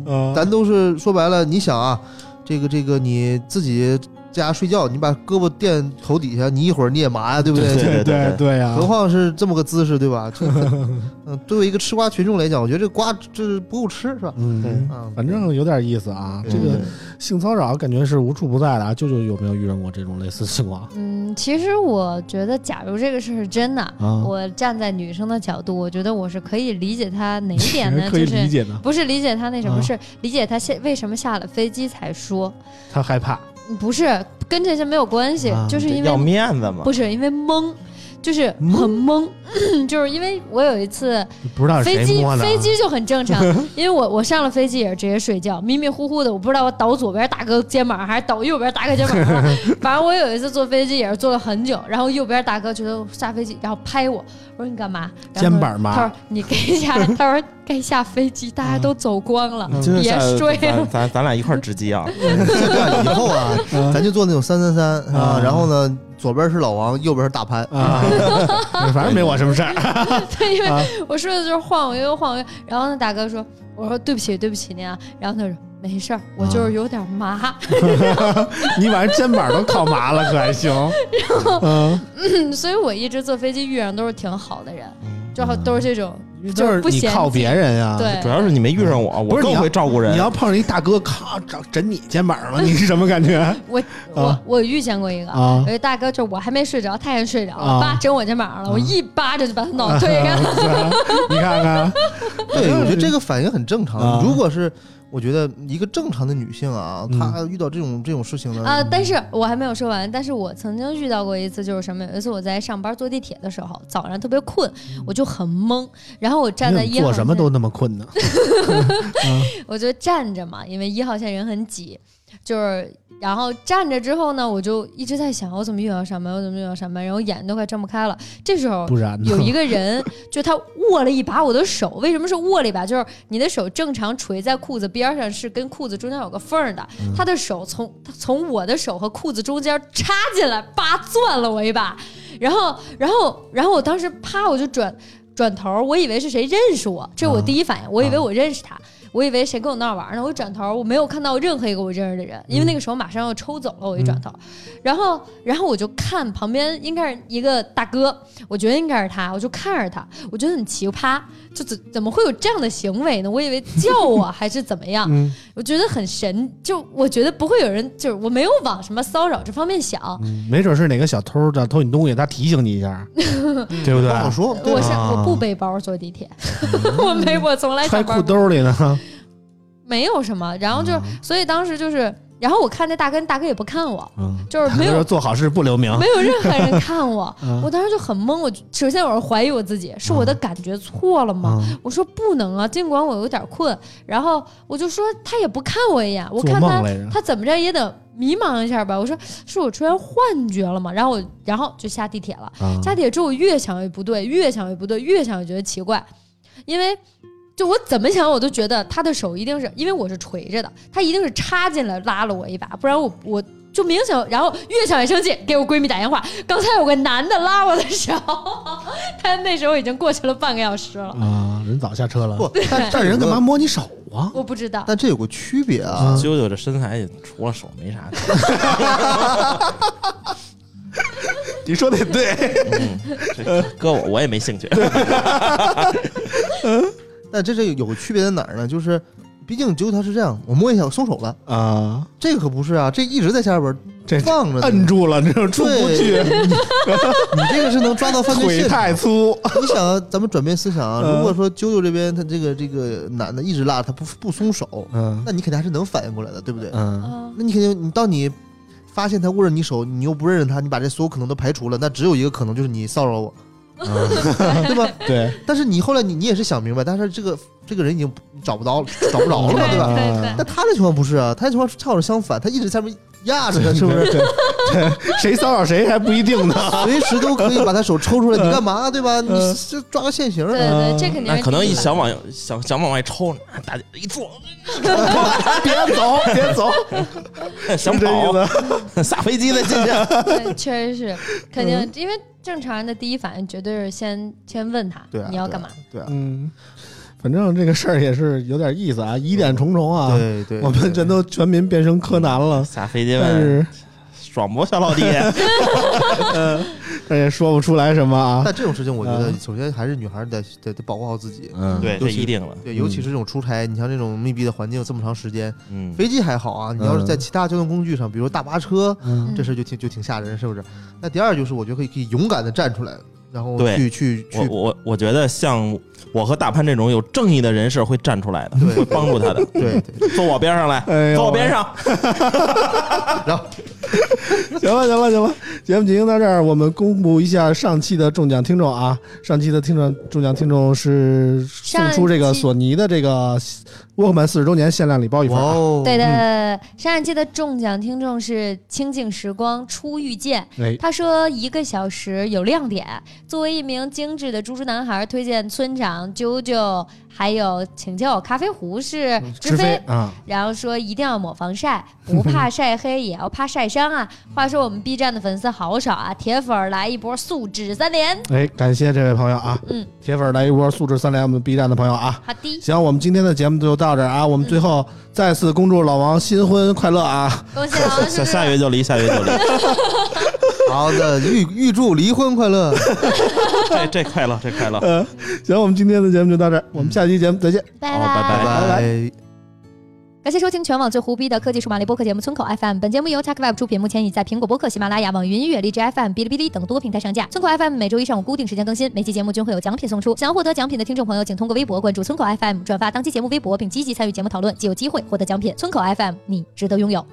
嗯咱都是说白了，你想啊，这个这个你自己家睡觉，你把胳膊垫头底下，你一会儿你也麻呀，对不对？对对对对呀，何况是这么个姿势，对吧？这嗯，作为一个吃瓜群众来讲，我觉得这瓜这不够吃，是吧？嗯，啊，反正有点意思啊。这个嗯性骚扰感觉是无处不在的啊。舅舅有没有遇上过这种类似情况嗯，其实我觉得，假如这个事儿是真的，啊？我站在女生的角度，我觉得我是可以理解她哪一点呢？可以就是理解的，不是理解她那什么，啊是理解她下为什么下了飞机才说，他害怕不是跟这些没有关系，啊就是因为要面子嘛不。是因为懵。就是很懵，就是因为我有一次不知道飞机。飞机就很正常，因为我我上了飞机也是直接睡觉，迷迷糊糊的，我不知道我倒左边大哥肩膀还是倒右边大哥肩膀了。反正我有一次坐飞机也是坐了很久，然后右边大哥觉得我下飞机，然后拍我，我说你干嘛？然后肩膀嘛他说你该 下，他说该下飞机，大家都走光了，别睡了咱。咱咱俩一块儿值机啊！以后啊，咱就坐那种三三三啊，啊然后呢，左边是老王，右边是大潘，啊，反正没我什么事儿。对，因为啊。我说的就是晃我悠晃我悠，然后那大哥说，我说对不起对不起您啊，然后他说没事儿，我就是有点麻。你把人肩膀都靠麻了，可还行？嗯，嗯，所以我一直坐飞机遇上都是挺好的人，就好都是这种，就就是不嫌你靠别人呀。对主要是你没遇上我，我更会照顾人。你要碰上一大哥，咔整枕你肩膀了，你是什么感觉 我我、啊我遇见过一个。啊有？一大哥，就我还没睡着，他也睡着了，啊叭整我肩膀上了，我一巴掌就把他脑 推开。你看看，对，我觉得这个反应很正啊常。如果是我觉得一个正常的女性啊，嗯她遇到这种这种事情呢，啊、但是我还没有说完。但是我曾经遇到过一次，就是什么？有一次我在上班坐地铁的时候，早上特别困，我就很懵，然后我站在你一号线做什么都那么困呢？我就站着嘛，因为一号线人很挤，就是然后站着之后呢，我就一直在想，我怎么又要上班，我怎么又要上班，然后眼都快睁不开了。这时候不然？有一个人，就他握了一把我的手，为什么是握了一把？就是你的手正常垂在裤子边上，是跟裤子中间有个缝儿的，嗯他的手从他从我的手和裤子中间插进来，叭攥了我一把，然后然后然后我当时啪我就转转头，我以为是谁认识我，这是我第一反应，我以为我认识他。我以为谁跟我闹玩呢，我一转头，我没有看到任何一个我认识的人，因为那个时候马上要抽走了，我一转头，然后，然后我就看旁边应该是一个大哥，我觉得应该是他，我就看着他，我觉得很奇葩，就怎怎么会有这样的行为呢？我以为叫我 还是怎么样，嗯我觉得很神，就我觉得不会有人，就是我没有往什么骚扰这方面想，嗯没准是哪个小偷在偷你东西，他提醒你一下，对不对不？好说。我是啊我不背包坐地铁，我没我从来揣裤兜里呢。没有什么，然后就所以当时就是，然后我看那大哥，大哥也不看我，嗯，就是没有做好事不留名没。有任何人看我 嗯，我当时就很懵。我首先我是怀疑我自己，是我的感觉错了吗？嗯我说不能啊，尽管我有点困，然后我就说他也不看我一眼，我看他他怎么着也得迷茫一下吧。我说是我出现幻觉了吗？然后我然后就下地铁了。啊下地铁之后，我越想越不对，越想越不对，越想越觉得奇怪，因为就我怎么想，我都觉得他的手一定是因为我是垂着的，他一定是插进来拉了我一把，不然我我就明显，然后越想越生气，给我闺蜜打电话，刚才有个男的拉我的手，他那时候已经过去了半个小时了，啊，人早下车了。不，但但人干嘛摸你手啊？我不知道。但这有个区别啊，啾啾这身材也除了手没啥。你说的也对。嗯，这搁我我也没兴趣。但这是有个区别在哪儿呢？就是，毕竟揪它是这样，我摸一下，我松手了，啊，这个可不是啊，这一直在下边这放着呢，摁住了，这种出不去，你你这个是能抓到犯罪腿现场。太粗。你想啊，咱们转变思想啊，嗯如果说啾啾这边他这个这个男的一直拉着他不不松手，嗯那你肯定还是能反应过来的，对不对？嗯，嗯，那你肯定，你当你发现他握着你手，你又不认识他，你把这所有可能都排除了，那只有一个可能就是你骚扰我，对吧？对，但是你后来你你也是想明白，但是这个这个人已经找不到了 找不着了嘛，对吧？对对嗯但他的情况不是啊，他的情况恰好相反，他一直在那压着他，是不是？对对，谁骚扰谁还不一定呢。随时都可以把他手抽出来，你干嘛对吧？你嗯这抓个现行对，对，这肯定那可能一一想往想想往外抽，大家一坐，别走，别走，想跑，思。下飞机再进去。对，确实是肯定，因为正常人的第一反应绝对是先先问他对啊，你要干嘛。对啊？嗯，反正这个事儿也是有点意思啊，疑点重重啊。对对，我们全都全民变成柯南了，下飞机但问是爽不，小老弟？但也说不出来什么啊。但这种事情，我觉得嗯首先还是女孩得得得保护好自己。嗯，对，这一定了。对，尤其是这种出差，你像这种密闭的环境这么长时间，嗯，飞机还好啊，你要是在其他交通工具上，比如大巴车，嗯这事就挺就挺吓人，是不是？那第二就是，我觉得可以可以勇敢的站出来，然后对去去去，我我我觉得像我和大潘这种有正义的人士会站出来的，对会帮助他的。对对，坐我边上来，哎坐我边上。然后 行了，行了，行了，节目进行到这儿，我们公布一下上期的中奖听众啊。上期的听众中奖听众是送出这个索尼的这个沃克曼四十周年限量礼包一份啊。哇哦，对的，上一期的中奖听众是清静时光初遇见，哎，他说一个小时有亮点。作为一名精致的猪猪男孩，推荐村长、啾啾，还有请叫我咖啡壶是直直飞飞。啊，然后说一定要抹防晒，不怕晒黑也要怕晒伤啊。话说我们 B 站的粉丝好少啊，铁粉儿来一波素质三连。哎，感谢这位朋友啊，嗯，铁粉来一波素质三连，我们 B 站的朋友啊。好的，行，我们今天的节目就到这儿啊。我们最后再次恭祝老王新婚快乐啊！恭喜老王下。下月就离，下月就离，好的，预预祝离婚快乐。这这快乐，这快乐。呃，行，我们今天的节目就到这儿，我们下期节目再见。拜好拜拜拜拜。感谢收听全网最胡逼的科技数码类播客节目《村口 FM》。本节目由 TechWeb 出品，目前已在苹果播客、喜马拉雅、网易云音乐、荔枝 FM、哔哩哔哩等多平台上架。村口 FM 每周一上午固定时间更新，每期节目均会有奖品送出。想要获得奖品的听众朋友，请通过微博关注村口 FM，转发当期节目微博，并积极参与节目讨论，即有机会获得奖品。村口 FM，你值得拥有。